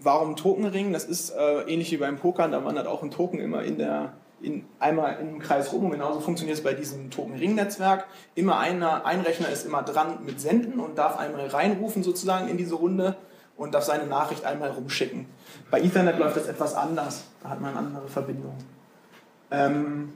Warum Token Ring? Das ist äh, ähnlich wie beim Pokern. Da wandert auch ein Token immer in der in, einmal im Kreis rum und genauso funktioniert es bei diesem Token-Ring-Netzwerk. Immer einer, ein Rechner ist immer dran mit Senden und darf einmal reinrufen sozusagen in diese Runde und darf seine Nachricht einmal rumschicken. Bei Ethernet läuft das etwas anders. Da hat man andere Verbindung. Ähm,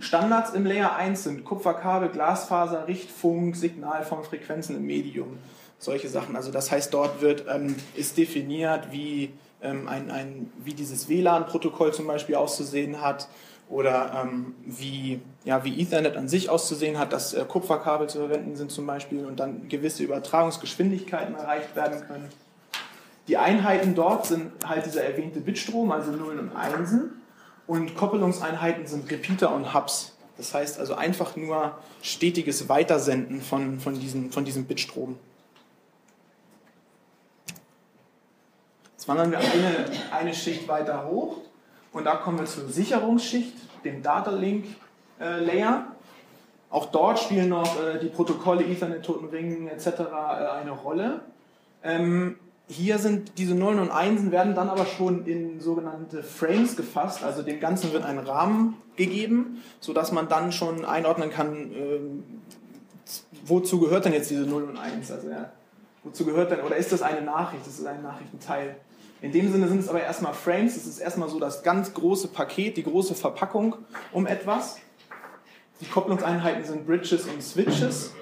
Standards im Layer 1 sind Kupferkabel, Glasfaser, Richtfunk, Signal von Frequenzen im Medium. Solche Sachen. Also das heißt, dort wird, ähm, ist definiert, wie, ähm, ein, ein, wie dieses WLAN-Protokoll zum Beispiel auszusehen hat oder ähm, wie, ja, wie Ethernet an sich auszusehen hat, dass äh, Kupferkabel zu verwenden sind zum Beispiel und dann gewisse Übertragungsgeschwindigkeiten erreicht werden können. Die Einheiten dort sind halt dieser erwähnte Bitstrom, also Nullen und Einsen. Und Koppelungseinheiten sind Repeater und Hubs. Das heißt also einfach nur stetiges Weitersenden von, von, diesem, von diesem Bitstrom. Jetzt wandern wir eine, eine Schicht weiter hoch und da kommen wir zur Sicherungsschicht, dem Data Link äh, Layer. Auch dort spielen noch äh, die Protokolle Ethernet, Totenringen etc. Äh, eine Rolle. Ähm, hier sind diese Nullen und Einsen werden dann aber schon in sogenannte Frames gefasst, also dem Ganzen wird ein Rahmen gegeben, sodass man dann schon einordnen kann, äh, wozu gehört denn jetzt diese 0 und 1? Also ja, wozu gehört denn, oder ist das eine Nachricht? Das ist ein Nachrichtenteil. In dem Sinne sind es aber erstmal Frames, es ist erstmal so das ganz große Paket, die große Verpackung um etwas. Die Kopplungseinheiten sind Bridges und Switches.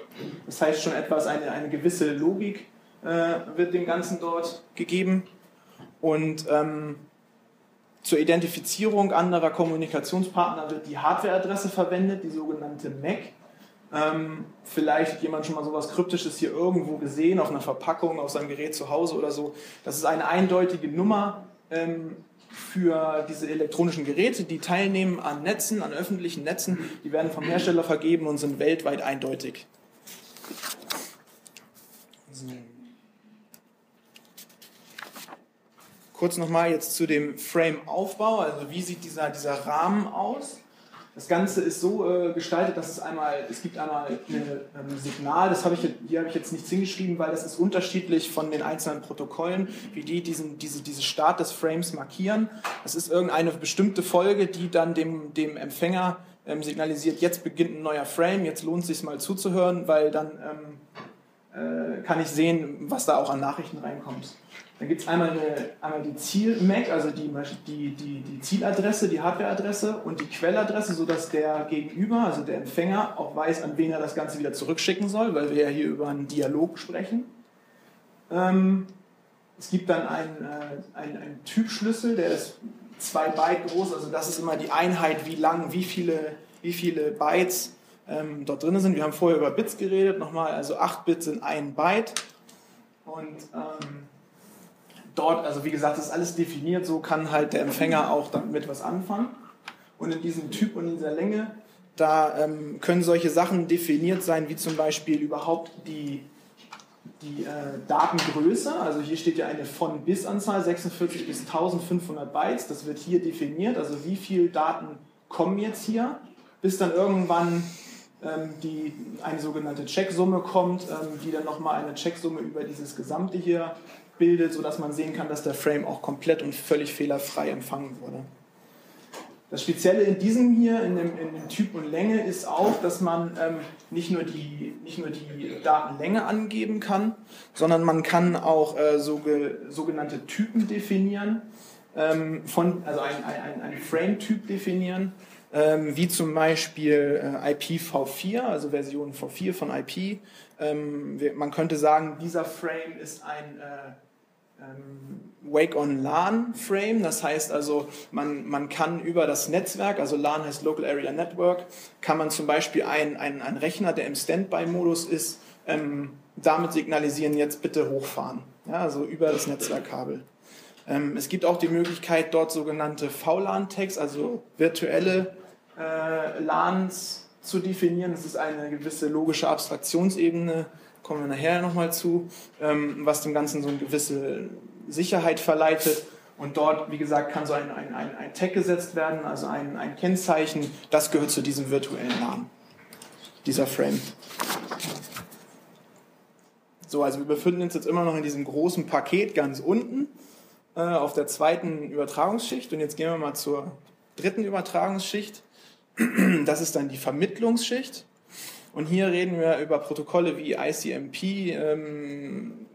Das heißt schon etwas, eine, eine gewisse Logik äh, wird dem Ganzen dort gegeben. Und ähm, zur Identifizierung anderer Kommunikationspartner wird die Hardwareadresse verwendet, die sogenannte MAC. Ähm, vielleicht jemand schon mal sowas Kryptisches hier irgendwo gesehen, auf einer Verpackung, auf seinem Gerät zu Hause oder so. Das ist eine eindeutige Nummer ähm, für diese elektronischen Geräte, die teilnehmen an Netzen, an öffentlichen Netzen. Die werden vom Hersteller vergeben und sind weltweit eindeutig. So. Kurz nochmal jetzt zu dem Frame-Aufbau, also wie sieht dieser, dieser Rahmen aus? Das Ganze ist so äh, gestaltet, dass es einmal, es gibt einmal ein ähm, Signal, das habe ich, hier habe ich jetzt nichts hingeschrieben, weil das ist unterschiedlich von den einzelnen Protokollen, wie die diesen, diese, diese Start des Frames markieren. Das ist irgendeine bestimmte Folge, die dann dem, dem Empfänger ähm, signalisiert, jetzt beginnt ein neuer Frame, jetzt lohnt es sich mal zuzuhören, weil dann ähm, äh, kann ich sehen, was da auch an Nachrichten reinkommt. Dann gibt es einmal, einmal die Ziel-MAC, also die, die, die, die Zieladresse, die Hardwareadresse und die Quelladresse, sodass der Gegenüber, also der Empfänger, auch weiß, an wen er das Ganze wieder zurückschicken soll, weil wir ja hier über einen Dialog sprechen. Ähm, es gibt dann einen, äh, einen, einen Typschlüssel, der ist zwei Byte groß, also das ist immer die Einheit, wie lang, wie viele, wie viele Bytes ähm, dort drin sind. Wir haben vorher über Bits geredet, nochmal, also 8 Bits sind ein Byte und ähm, dort, also wie gesagt, ist alles definiert, so kann halt der Empfänger auch damit was anfangen. Und in diesem Typ und in dieser Länge, da ähm, können solche Sachen definiert sein, wie zum Beispiel überhaupt die, die äh, Datengröße. Also hier steht ja eine von bis Anzahl, 46 bis 1500 Bytes. Das wird hier definiert. Also wie viele Daten kommen jetzt hier, bis dann irgendwann die, eine sogenannte Checksumme kommt, ähm, die dann nochmal eine Checksumme über dieses Gesamte hier bildet, sodass man sehen kann, dass der Frame auch komplett und völlig fehlerfrei empfangen wurde. Das Spezielle in diesem hier, in dem, in dem Typ und Länge, ist auch, dass man ähm, nicht, nur die, nicht nur die Datenlänge angeben kann, sondern man kann auch äh, so, sogenannte Typen definieren, ähm, von, also ein, ein, ein Frame-Typ definieren, ähm, wie zum Beispiel äh, IPv4, also Version V4 von IP. Ähm, wir, man könnte sagen, dieser Frame ist ein äh, ähm, Wake on LAN Frame. Das heißt also, man, man kann über das Netzwerk, also LAN heißt Local Area Network, kann man zum Beispiel einen ein Rechner, der im Standby-Modus ist, ähm, damit signalisieren, jetzt bitte hochfahren. Ja, also über das Netzwerkkabel. Ähm, es gibt auch die Möglichkeit, dort sogenannte VLAN-Tags, also virtuelle äh, LANs zu definieren. Das ist eine gewisse logische Abstraktionsebene, kommen wir nachher nochmal zu, ähm, was dem Ganzen so eine gewisse Sicherheit verleitet. Und dort, wie gesagt, kann so ein, ein, ein, ein Tag gesetzt werden, also ein, ein Kennzeichen, das gehört zu diesem virtuellen Namen, dieser Frame. So, also wir befinden uns jetzt immer noch in diesem großen Paket ganz unten äh, auf der zweiten Übertragungsschicht. Und jetzt gehen wir mal zur dritten Übertragungsschicht. *clears throat* Das ist dann die Vermittlungsschicht. Und hier reden wir über Protokolle wie ICMP, ähm,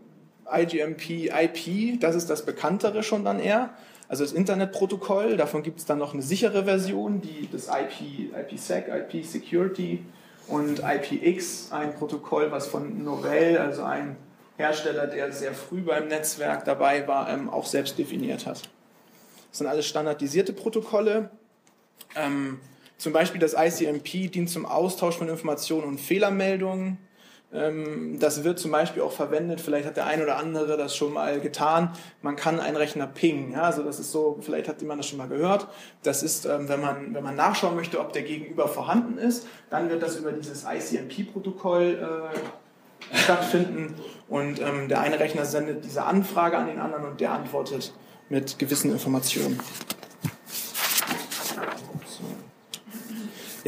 IGMP, IP, das ist das bekanntere schon dann eher. also das Internetprotokoll. Davon gibt es dann noch eine sichere Version, die das IP, IPsec, IP Security und IPX, ein Protokoll, was von Novell, also ein Hersteller, der sehr früh beim Netzwerk dabei war, ähm, auch selbst definiert hat. Das sind alles standardisierte Protokolle. Ähm, zum Beispiel das ICMP dient zum Austausch von Informationen und Fehlermeldungen. Ähm, das wird zum Beispiel auch verwendet, vielleicht hat der ein oder andere das schon mal getan. Man kann einen Rechner pingen. Ja? Also das ist so, vielleicht hat jemand das schon mal gehört. Das ist, ähm, wenn man, wenn man nachschauen möchte, ob der Gegenüber vorhanden ist, dann wird das über dieses ICMP-Protokoll äh, stattfinden. Und ähm, der eine Rechner sendet diese Anfrage an den anderen und der antwortet mit gewissen Informationen.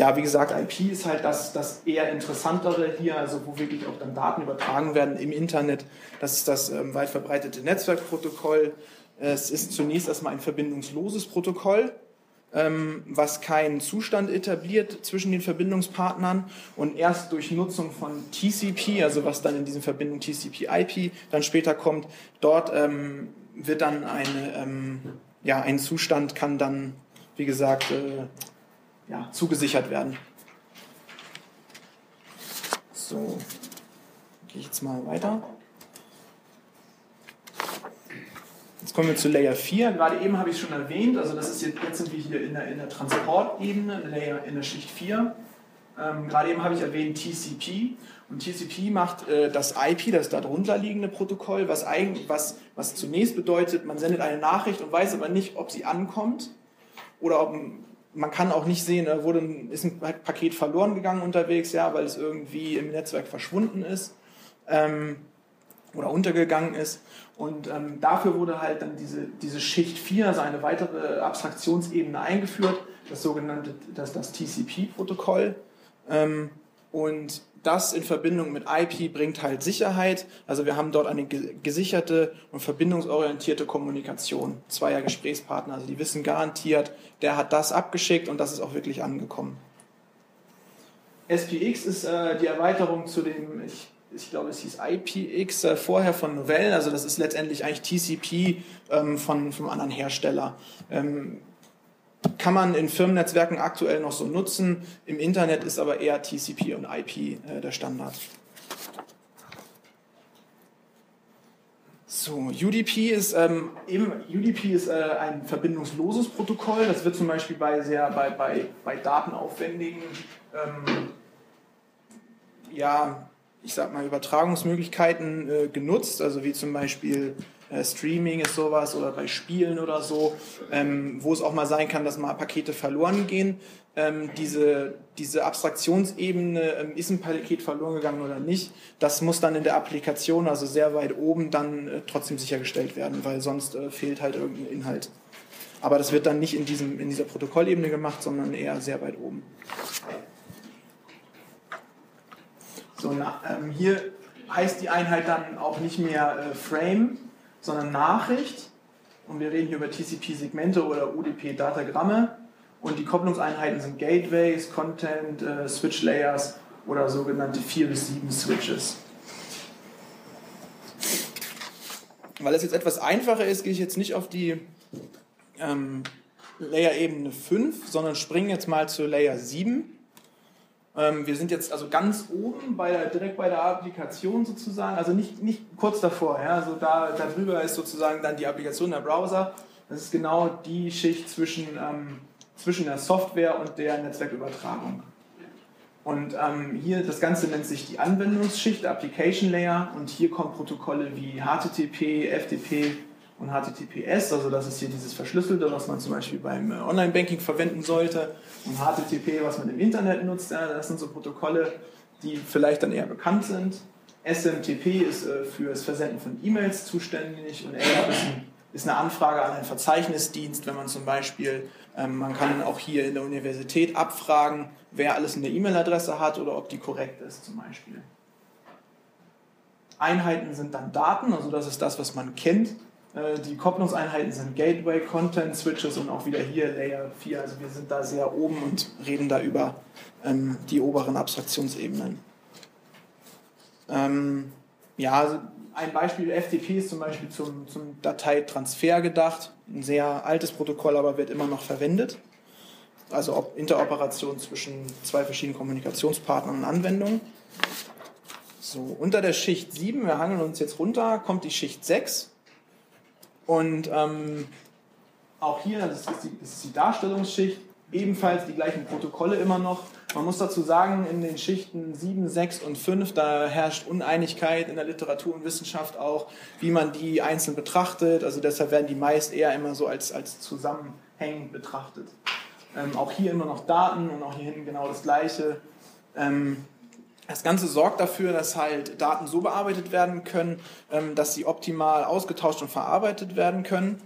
Ja, wie gesagt, IP ist halt das, das eher interessantere hier, also wo wirklich auch dann Daten übertragen werden im Internet. Das ist das ähm, weit verbreitete Netzwerkprotokoll. Es ist zunächst erstmal ein verbindungsloses Protokoll, ähm, was keinen Zustand etabliert zwischen den Verbindungspartnern und erst durch Nutzung von TCP, also was dann in diesen Verbindungen TCP-IP dann später kommt, dort ähm, wird dann eine, ähm, ja, ein Zustand kann dann, wie gesagt, äh, ja, zugesichert werden. So, gehe ich jetzt mal weiter. Jetzt kommen wir zu Layer 4. Gerade eben habe ich es schon erwähnt, also das ist jetzt, jetzt sind wir hier in der, in der Transportebene, Layer in der Schicht 4. Ähm, gerade eben habe ich erwähnt TCP und TCP macht äh, das IP, das darunter liegende Protokoll, was, eigentlich, was, was zunächst bedeutet, man sendet eine Nachricht und weiß aber nicht, ob sie ankommt oder ob man kann auch nicht sehen, wurde, ist ein Paket verloren gegangen unterwegs, ja, weil es irgendwie im Netzwerk verschwunden ist ähm, oder untergegangen ist. Und ähm, dafür wurde halt dann diese, diese Schicht 4, also eine weitere Abstraktionsebene eingeführt, das sogenannte, das, das TCP-Protokoll. Ähm, und das in Verbindung mit IP bringt halt Sicherheit. Also wir haben dort eine gesicherte und verbindungsorientierte Kommunikation zweier Gesprächspartner. Also die wissen garantiert, der hat das abgeschickt und das ist auch wirklich angekommen. SPX ist äh, die Erweiterung zu dem, ich, ich, glaube es hieß IPX äh, vorher von Novell, also das ist letztendlich eigentlich TCP ähm, von, vom anderen Hersteller. Ähm, kann man in Firmennetzwerken aktuell noch so nutzen. Im Internet ist aber eher TCP und IP äh, der Standard. So, UDP ist, ähm, eben, UDP ist äh, ein verbindungsloses Protokoll. Das wird zum Beispiel bei, sehr, bei, bei, bei datenaufwendigen ähm, ja, ich sag mal, Übertragungsmöglichkeiten äh, genutzt, also wie zum Beispiel äh, Streaming ist sowas oder bei Spielen oder so, ähm, wo es auch mal sein kann, dass mal Pakete verloren gehen. Ähm, diese, diese Abstraktionsebene, ähm, ist ein Paket verloren gegangen oder nicht, das muss dann in der Applikation, also sehr weit oben, dann äh, trotzdem sichergestellt werden, weil sonst äh, fehlt halt irgendein Inhalt. Aber das wird dann nicht in, diesem, in dieser Protokollebene gemacht, sondern eher sehr weit oben. So, na, ähm, hier heißt die Einheit dann auch nicht mehr äh, Frame, sondern Nachricht. Und wir reden hier über TCP-Segmente oder UDP-Datagramme. Und die Kopplungseinheiten sind Gateways, Content, äh, Switch Layers oder sogenannte 4 bis 7 Switches. Weil es jetzt etwas einfacher ist, gehe ich jetzt nicht auf die ähm, Layer-Ebene 5, sondern springe jetzt mal zur Layer 7. Ähm, wir sind jetzt also ganz oben, bei der, direkt bei der Applikation sozusagen, also nicht, nicht kurz davor. Ja, also da, darüber ist sozusagen dann die Applikation der Browser. Das ist genau die Schicht zwischen, ähm, zwischen der Software und der Netzwerkübertragung. Und ähm, hier, das Ganze nennt sich die Anwendungsschicht, Application Layer. Und hier kommen Protokolle wie HTTP, FTP, und HTTPS, also das ist hier dieses Verschlüsselte, was man zum Beispiel beim äh, Online-Banking verwenden sollte und HTTP, was man im Internet nutzt, das sind so Protokolle, die vielleicht dann eher bekannt sind. SMTP ist äh, für das Versenden von E-Mails zuständig und LDAP ist eine Anfrage an einen Verzeichnisdienst, wenn man zum Beispiel, ähm, man kann auch hier in der Universität abfragen, wer alles eine E-Mail-Adresse hat oder ob die korrekt ist zum Beispiel. Einheiten sind dann Daten, also das ist das, was man kennt die Kopplungseinheiten sind Gateway, Content Switches und auch wieder hier Layer 4. Also wir sind da sehr oben und reden da über ähm, die oberen Abstraktionsebenen. Ähm, ja, also ein Beispiel FTP ist zum Beispiel zum, zum Dateitransfer gedacht. Ein sehr altes Protokoll, aber wird immer noch verwendet. Also Interoperation zwischen zwei verschiedenen Kommunikationspartnern und Anwendungen. So, unter der Schicht 7, wir hangeln uns jetzt runter, kommt die Schicht 6. Und ähm, auch hier, das ist, die, das ist die Darstellungsschicht, ebenfalls die gleichen Protokolle immer noch. Man muss dazu sagen, in den Schichten 7, 6 und 5, da herrscht Uneinigkeit in der Literatur und Wissenschaft auch, wie man die einzeln betrachtet. Also deshalb werden die meist eher immer so als, als zusammenhängend betrachtet. Ähm, auch hier immer noch Daten und auch hier hinten genau das Gleiche. Ähm, das Ganze sorgt dafür, dass halt Daten so bearbeitet werden können, ähm, dass sie optimal ausgetauscht und verarbeitet werden können.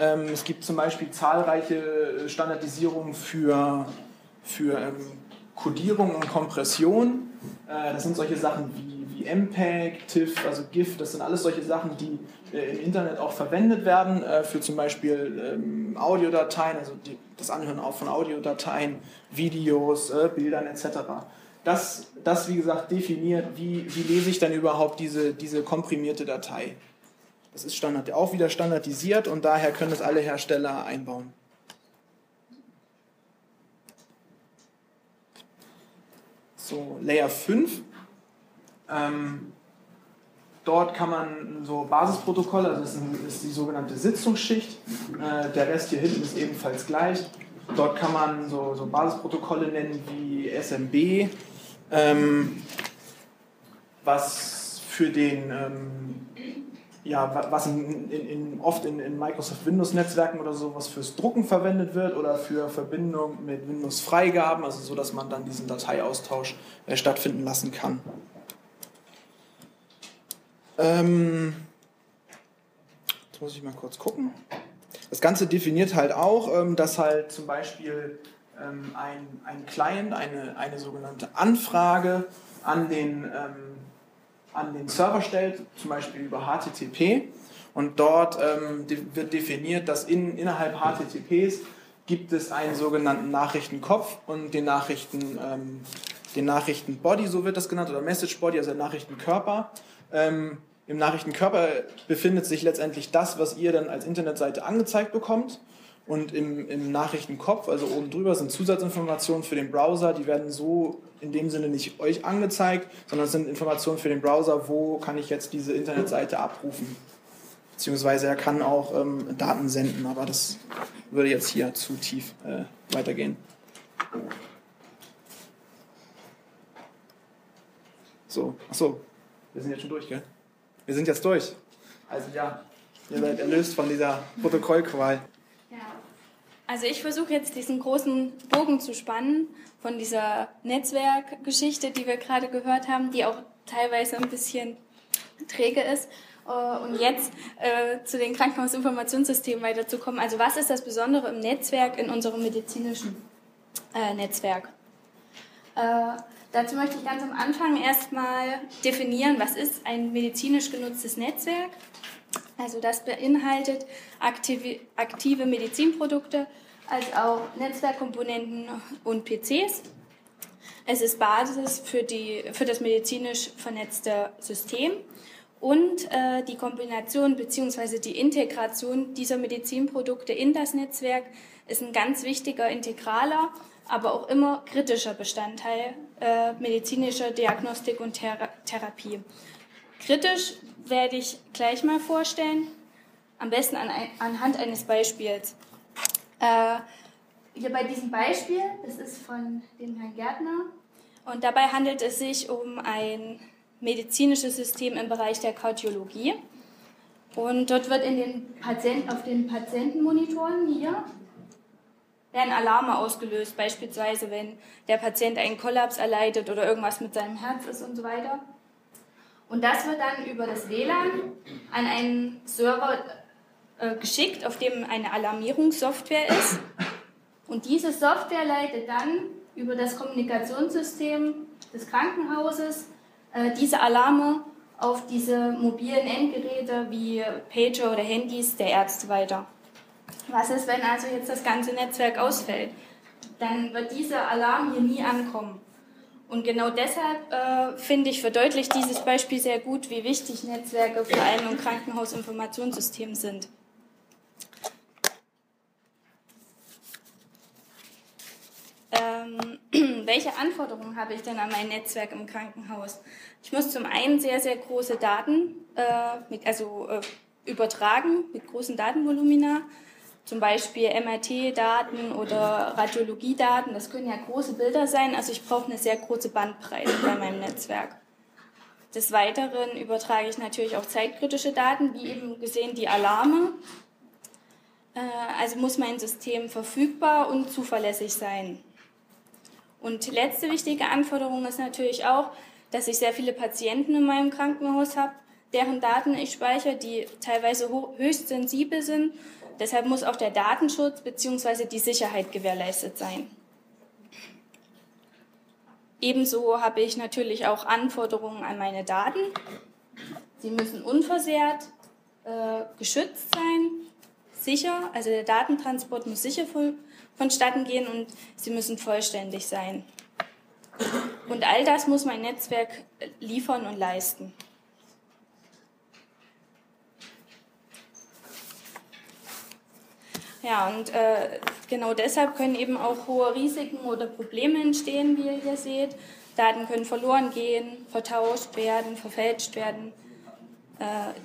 Ähm, es gibt zum Beispiel zahlreiche Standardisierungen für, für ähm, Codierung und Kompression. Äh, das sind solche Sachen wie, wie MPEG, TIFF, also GIF, das sind alles solche Sachen, die äh, im Internet auch verwendet werden äh, für zum Beispiel Audiodateien, also das Anhören auch von Audiodateien, Videos, äh, Bildern etc das, das, wie gesagt, definiert, wie, wie lese ich dann überhaupt diese, diese komprimierte Datei. Das ist Standard, auch wieder standardisiert und daher können es alle Hersteller einbauen. So, Layer 5. Ähm, dort kann man so Basisprotokolle, also das ist, die sogenannte Sitzungsschicht. Äh, der Rest hier hinten ist ebenfalls gleich. Dort kann man so, so Basisprotokolle nennen wie SMB, ähm, was für den, ähm, ja, was in, in, in, oft in, in Microsoft Windows-Netzwerken oder sowas fürs Drucken verwendet wird oder für Verbindung mit Windows-Freigaben, also so, dass man dann diesen Dateiaustausch äh, stattfinden lassen kann. Ähm, jetzt muss ich mal kurz gucken. Das Ganze definiert halt auch, ähm, dass halt zum Beispiel ähm, ein, ein Client eine, eine sogenannte Anfrage an den, ähm, an den Server stellt, zum Beispiel über HTTP. Und dort ähm, wird definiert, dass in, innerhalb HTTPs gibt es einen sogenannten Nachrichtenkopf und den Nachrichten, ähm, den Nachrichtenbody, so wird das genannt, oder Message Body, also der Nachrichtenkörper. Ähm, Im Nachrichtenkörper befindet sich letztendlich das, was ihr dann als Internetseite angezeigt bekommt. Und im, im Nachrichtenkopf, also oben drüber, sind Zusatzinformationen für den Browser. Die werden so in dem Sinne nicht euch angezeigt, sondern es sind Informationen für den Browser, wo kann ich jetzt diese Internetseite abrufen. Beziehungsweise er kann auch ähm, Daten senden, aber das würde jetzt hier zu tief äh, weitergehen. So, achso, wir sind jetzt schon durch, gell? Wir sind jetzt durch. Also ja, ihr seid erlöst von dieser Protokollqual. Also ich versuche jetzt diesen großen Bogen zu spannen von dieser Netzwerkgeschichte, die wir gerade gehört haben, die auch teilweise ein bisschen träge ist. Äh, und jetzt äh, zu den Krankenhausinformationssystemen weiterzukommen. Also was ist das Besondere im Netzwerk, in unserem medizinischen äh, Netzwerk? Äh, dazu möchte ich ganz am Anfang erstmal definieren, was ist ein medizinisch genutztes Netzwerk also das beinhaltet aktive, aktive Medizinprodukte als auch Netzwerkkomponenten und PCs. Es ist Basis für, die, für das medizinisch vernetzte System und äh, die Kombination bzw. die Integration dieser Medizinprodukte in das Netzwerk ist ein ganz wichtiger integraler, aber auch immer kritischer Bestandteil äh, medizinischer Diagnostik und Thera Therapie. Kritisch werde ich gleich mal vorstellen, am besten an, anhand eines Beispiels. Äh, hier bei diesem Beispiel, das ist von dem Herrn Gärtner, und dabei handelt es sich um ein medizinisches System im Bereich der Kardiologie. Und dort wird in den Patient, auf den Patientenmonitoren hier werden Alarme ausgelöst, beispielsweise wenn der Patient einen Kollaps erleidet oder irgendwas mit seinem Herz ist und so weiter. Und das wird dann über das WLAN an einen Server äh, geschickt, auf dem eine Alarmierungssoftware ist. Und diese Software leitet dann über das Kommunikationssystem des Krankenhauses äh, diese Alarme auf diese mobilen Endgeräte wie Pager oder Handys der Ärzte weiter. Was ist, wenn also jetzt das ganze Netzwerk ausfällt? Dann wird dieser Alarm hier nie ankommen. Und genau deshalb äh, finde ich verdeutlicht dieses Beispiel sehr gut, wie wichtig Netzwerke vor allem im Krankenhausinformationssystem sind. Ähm, *clears throat* welche Anforderungen habe ich denn an mein Netzwerk im Krankenhaus? Ich muss zum einen sehr, sehr große Daten, äh, mit, also äh, übertragen mit großen Datenvolumina, zum Beispiel MRT-Daten oder Radiologiedaten. Das können ja große Bilder sein, also ich brauche eine sehr große Bandbreite bei meinem Netzwerk. Des Weiteren übertrage ich natürlich auch zeitkritische Daten, wie eben gesehen die Alarme. Äh, also muss mein System verfügbar und zuverlässig sein. Und letzte wichtige Anforderung ist natürlich auch, dass ich sehr viele Patienten in meinem Krankenhaus habe, deren Daten ich speichere, die teilweise höchst sensibel sind. Deshalb muss auch der Datenschutz bzw. die Sicherheit gewährleistet sein. Ebenso habe ich natürlich auch Anforderungen an meine Daten. Sie müssen unversehrt, äh, geschützt sein, sicher, also der Datentransport muss sicher vonstatten gehen und sie müssen vollständig sein. Und all das muss mein Netzwerk liefern und leisten. Ja, und äh, genau deshalb können eben auch hohe Risiken oder Probleme entstehen, wie ihr hier seht. Daten können verloren gehen, vertauscht werden, verfälscht werden. Äh,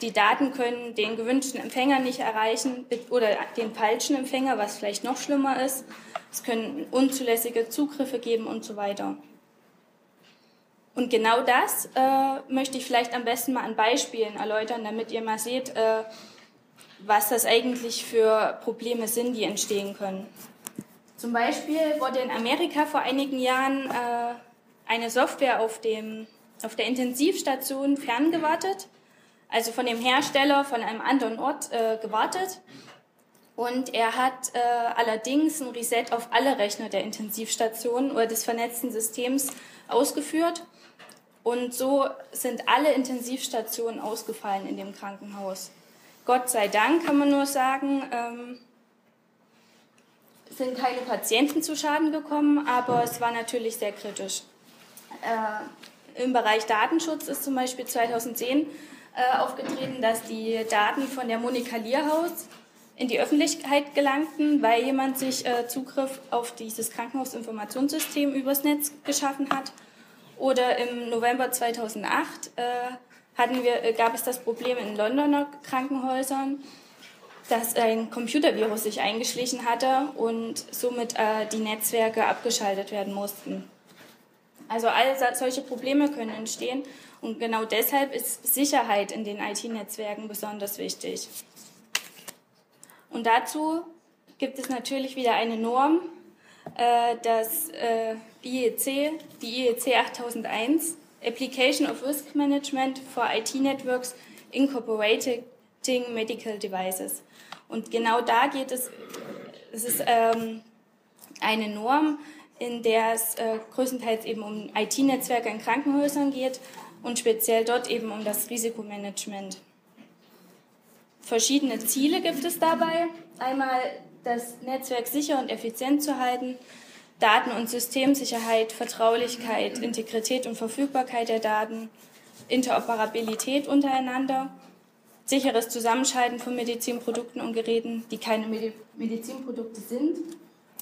die Daten können den gewünschten Empfänger nicht erreichen oder den falschen Empfänger, was vielleicht noch schlimmer ist. Es können unzulässige Zugriffe geben und so weiter. Und genau das äh, möchte ich vielleicht am besten mal an Beispielen erläutern, damit ihr mal seht, äh, was das eigentlich für Probleme sind, die entstehen können. Zum Beispiel wurde in Amerika vor einigen Jahren äh, eine Software auf, dem, auf der Intensivstation ferngewartet also von dem Hersteller von einem anderen Ort äh, gewartet. Und er hat äh, allerdings ein Reset auf alle Rechner der Intensivstation oder des vernetzten Systems ausgeführt. Und so sind alle Intensivstationen ausgefallen in dem Krankenhaus. Gott sei Dank kann man nur sagen, ähm, sind keine Patienten zu Schaden gekommen, aber es war natürlich sehr kritisch. Äh, Im Bereich Datenschutz ist zum Beispiel 2010 äh, aufgetreten, dass die Daten von der Monika Lierhaus in die Öffentlichkeit gelangten, weil jemand sich äh, Zugriff auf dieses Krankenhausinformationssystem übers Netz geschaffen hat. Oder im November 2008 äh, hatten wir, äh, gab es das Problem in Londoner Krankenhäusern, dass ein Computervirus sich eingeschlichen hatte und somit äh, die Netzwerke abgeschaltet werden mussten. Also all solche Probleme können entstehen und genau deshalb ist Sicherheit in den IT-Netzwerken besonders wichtig. Und dazu gibt es natürlich wieder eine Norm, äh, das äh, IEC, die IEC 8001, Application of Risk Management for IT Networks Incorporating Medical Devices. Und genau da geht es, es ist ähm, eine Norm, in der es äh, größtenteils eben um IT-Netzwerke in Krankenhäusern geht und speziell dort eben um das Risikomanagement. Verschiedene Ziele gibt es dabei. Einmal das Netzwerk sicher und effizient zu halten, Daten- und Systemsicherheit, Vertraulichkeit, Integrität und Verfügbarkeit der Daten, Interoperabilität untereinander, sicheres Zusammenschalten von Medizinprodukten und Geräten, die keine Medizinprodukte sind.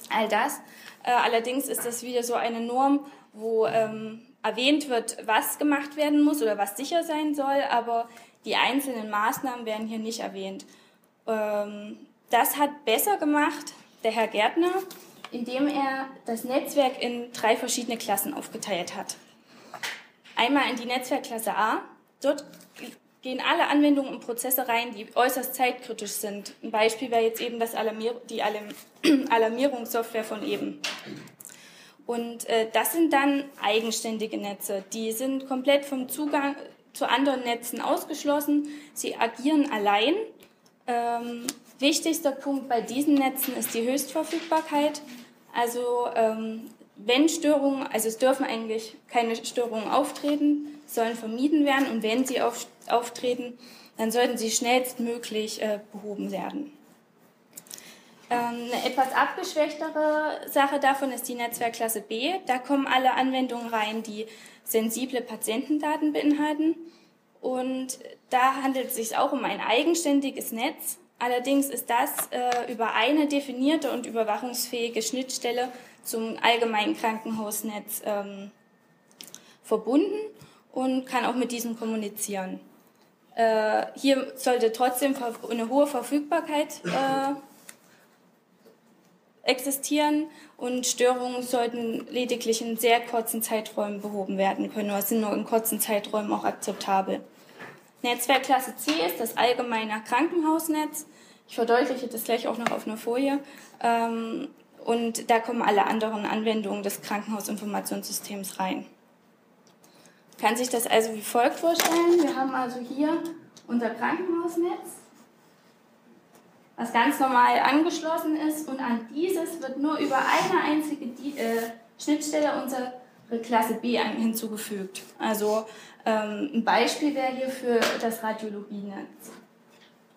All das. Äh, allerdings ist das wieder so eine Norm, wo ähm, erwähnt wird, was gemacht werden muss oder was sicher sein soll, aber die einzelnen Maßnahmen werden hier nicht erwähnt. Ähm, das hat besser gemacht der Herr Gärtner, indem er das Netzwerk in drei verschiedene Klassen aufgeteilt hat. Einmal in die Netzwerkklasse A. Dort gehen alle Anwendungen und Prozesse rein, die äußerst zeitkritisch sind. Ein Beispiel wäre jetzt eben das Alarmier die *clears throat* Alarmierungssoftware von eben. Und äh, das sind dann eigenständige Netze. Die sind komplett vom Zugang zu anderen Netzen ausgeschlossen. Sie agieren allein. Ähm, wichtigster Punkt bei diesen Netzen ist die Höchstverfügbarkeit. Also ähm, wenn Störungen, also es dürfen eigentlich keine Störungen auftreten, sollen vermieden werden und wenn sie auf, auftreten, dann sollten sie schnellstmöglich äh, behoben werden. Ähm, eine etwas abgeschwächtere Sache davon ist die Netzwerkklasse B. Da kommen alle Anwendungen rein, die sensible Patientendaten beinhalten. Und da handelt es sich auch um ein eigenständiges Netz. Allerdings ist das äh, über eine definierte und überwachungsfähige Schnittstelle zum allgemeinen Krankenhausnetz ähm, verbunden und kann auch mit diesem kommunizieren. Äh, hier sollte trotzdem eine hohe Verfügbarkeit äh, existieren und Störungen sollten lediglich in sehr kurzen Zeiträumen behoben werden können oder sind nur in kurzen Zeiträumen auch akzeptabel. Netzwerkklasse C ist das allgemeine Krankenhausnetz. Ich verdeutliche das gleich auch noch auf einer Folie. Ähm, und da kommen alle anderen Anwendungen des Krankenhausinformationssystems rein. Kann sich das also wie folgt vorstellen. Wir haben also hier unser Krankenhausnetz was ganz normal angeschlossen ist und an dieses wird nur über eine einzige äh, Schnittstelle unsere Klasse B hinzugefügt. Also ähm, ein Beispiel wäre hier für das Radiologienetz.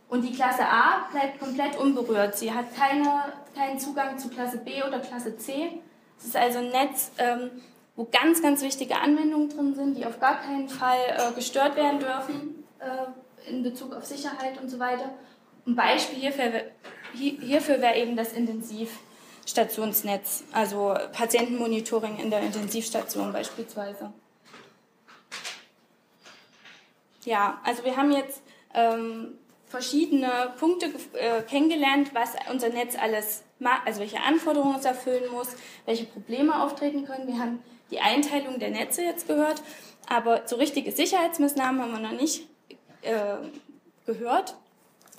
Und die Klasse A bleibt komplett unberührt. Sie hat keine, keinen Zugang zu Klasse B oder Klasse C. Es ist also ein Netz, ähm, wo ganz, ganz wichtige Anwendungen drin sind, die auf gar keinen Fall äh, gestört werden dürfen äh, in Bezug auf Sicherheit und so weiter. Ein Beispiel hierfür, hierfür wäre eben das Intensivstationsnetz, also Patientenmonitoring in der Intensivstation beispielsweise. Ja, also wir haben jetzt ähm, verschiedene Punkte äh, kennengelernt, was unser Netz alles macht, also welche Anforderungen es erfüllen muss, welche Probleme auftreten können. Wir haben die Einteilung der Netze jetzt gehört, aber so richtige Sicherheitsmaßnahmen haben wir noch nicht äh, gehört.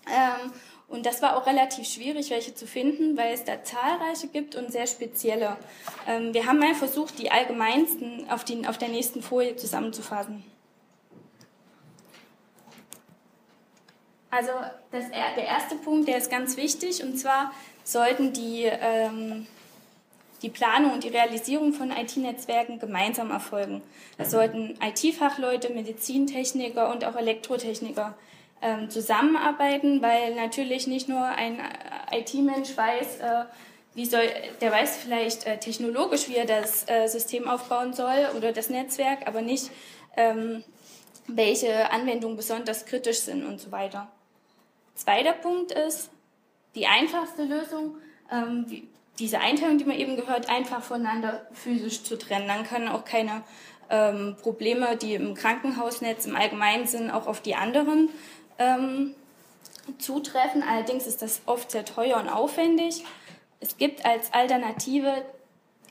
Ähm, und das war auch relativ schwierig, welche zu finden, weil es da zahlreiche gibt und sehr spezielle. Ähm, wir haben mal versucht, die allgemeinsten auf, die, auf der nächsten Folie zusammenzufassen. Also das, der erste Punkt, der ist ganz wichtig, und zwar sollten die, ähm, die Planung und die Realisierung von IT-Netzwerken gemeinsam erfolgen. Es sollten IT-Fachleute, Medizintechniker und auch Elektrotechniker ähm, zusammenarbeiten, weil natürlich nicht nur ein äh, IT-Mensch weiß, äh, wie soll, der weiß vielleicht äh, technologisch, wie er das äh, System aufbauen soll oder das Netzwerk, aber nicht, ähm, welche Anwendungen besonders kritisch sind und so weiter. Zweiter Punkt ist, die einfachste Lösung, ähm, wie, diese Einteilung, die man eben gehört, einfach voneinander physisch zu trennen. Dann können auch keine ähm, Probleme, die im Krankenhausnetz im Allgemeinen sind, auch auf die anderen ähm, zutreffen. Allerdings ist das oft sehr teuer und aufwendig. Es gibt als Alternative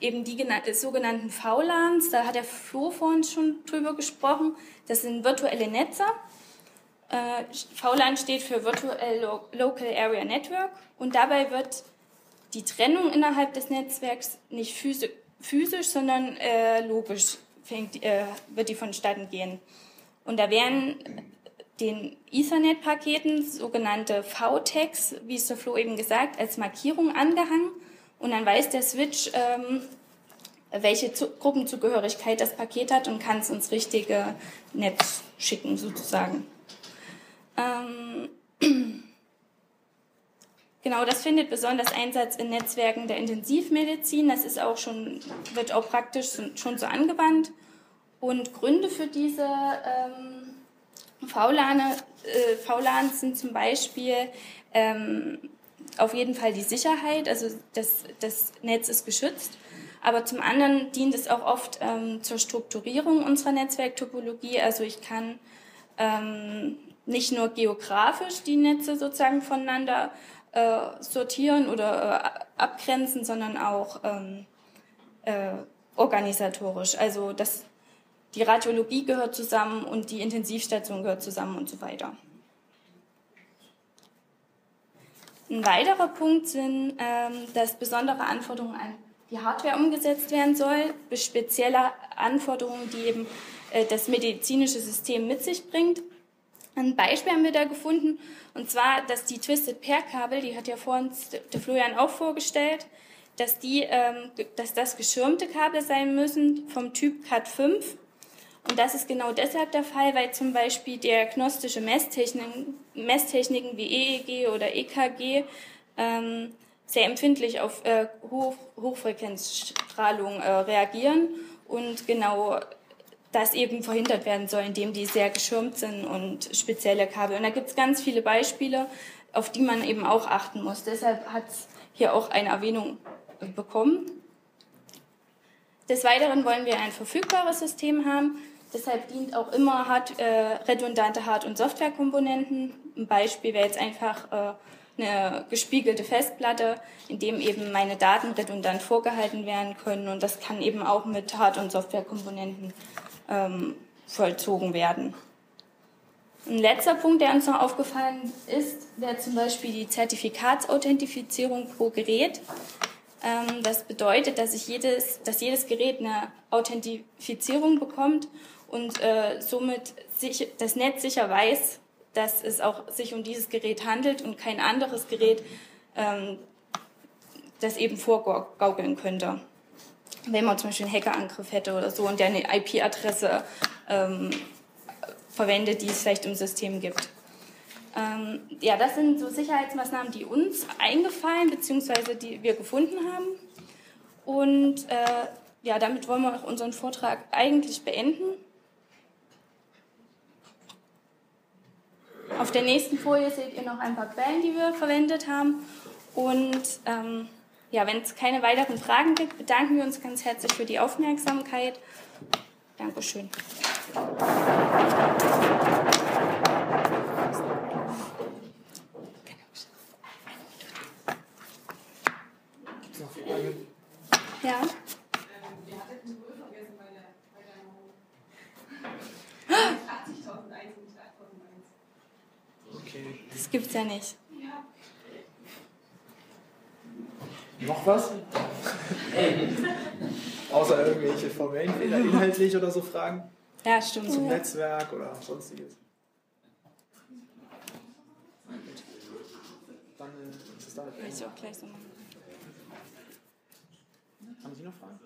eben die sogenannten VLANs. Da hat der Flo vorhin schon drüber gesprochen. Das sind virtuelle Netze. Äh, VLAN steht für Virtual Local Area Network und dabei wird die Trennung innerhalb des Netzwerks nicht physisch, sondern äh, logisch fängt, äh, wird die vonstatten gehen. Und da werden den Ethernet-Paketen sogenannte V-Tags, wie es der Flo eben gesagt, als Markierung angehangen. Und dann weiß der Switch, ähm, welche Zu Gruppenzugehörigkeit das Paket hat und kann es ins richtige Netz schicken, sozusagen. Ähm, *clears throat* genau, das findet besonders Einsatz in Netzwerken der Intensivmedizin. Das ist auch schon, wird auch praktisch schon so angewandt. Und Gründe für diese ähm, VLAN, äh, sind zum Beispiel ähm, auf jeden Fall die Sicherheit, also das, das Netz ist geschützt. Aber zum anderen dient es auch oft ähm, zur Strukturierung unserer Netzwerktopologie. Also ich kann ähm, nicht nur geografisch die Netze sozusagen voneinander äh, sortieren oder äh, abgrenzen, sondern auch ähm, äh, organisatorisch. Also das die Radiologie gehört zusammen und die Intensivstation gehört zusammen und so weiter. Ein weiterer Punkt sind, ähm, dass besondere Anforderungen an die Hardware umgesetzt werden soll, spezielle Anforderungen, die eben äh, das medizinische System mit sich bringt. Ein Beispiel haben wir da gefunden, und zwar, dass die Twisted Pair Kabel, die hat ja vorhin der Florian auch vorgestellt, dass die, ähm, dass das geschirmte Kabel sein müssen vom Typ Cat 5 und das ist genau deshalb der Fall, weil zum Beispiel diagnostische Messtechniken, Messtechniken wie EEG oder EKG ähm, sehr empfindlich auf äh, Hoch Hochfrequenzstrahlung äh, reagieren und genau das eben verhindert werden soll, indem die sehr geschirmt sind und spezielle Kabel. Und da gibt es ganz viele Beispiele, auf die man eben auch achten muss. Deshalb hat es hier auch eine Erwähnung bekommen. Des Weiteren wollen wir ein verfügbares System haben. Deshalb dient auch immer hart, äh, redundante Hard- und Softwarekomponenten. Ein Beispiel wäre jetzt einfach äh, eine gespiegelte Festplatte, in dem eben meine Daten redundant vorgehalten werden können. Und das kann eben auch mit Hard- und Softwarekomponenten ähm, vollzogen werden. Ein letzter Punkt, der uns noch aufgefallen ist, wäre zum Beispiel die Zertifikatsauthentifizierung pro Gerät. Ähm, das bedeutet, dass, ich jedes, dass jedes Gerät eine Authentifizierung bekommt und äh, somit sich, das Netz sicher weiß, dass es auch sich um dieses Gerät handelt und kein anderes Gerät ähm, das eben vorgaukeln könnte. Wenn man zum Beispiel einen Hackerangriff hätte oder so und der eine IP-Adresse ähm, verwendet, die es vielleicht im System gibt. Ähm, ja, das sind so Sicherheitsmaßnahmen, die uns eingefallen bzw. die wir gefunden haben. Und äh, ja, damit wollen wir auch unseren Vortrag eigentlich beenden. Auf der nächsten Folie seht ihr noch ein paar Quellen, die wir verwendet haben. Und ähm, ja, wenn es keine weiteren Fragen gibt, bedanken wir uns ganz herzlich für die Aufmerksamkeit. Dankeschön. Ja. Okay. Das gibt's ja nicht. Noch was? Außer irgendwelche formellen Fehler, inhaltlich oder so Fragen Ja, stimmt. zum Netzwerk oder sonstiges. Dann äh, ist es da. Will ich auch gleich so machen. Haben Sie noch Fragen?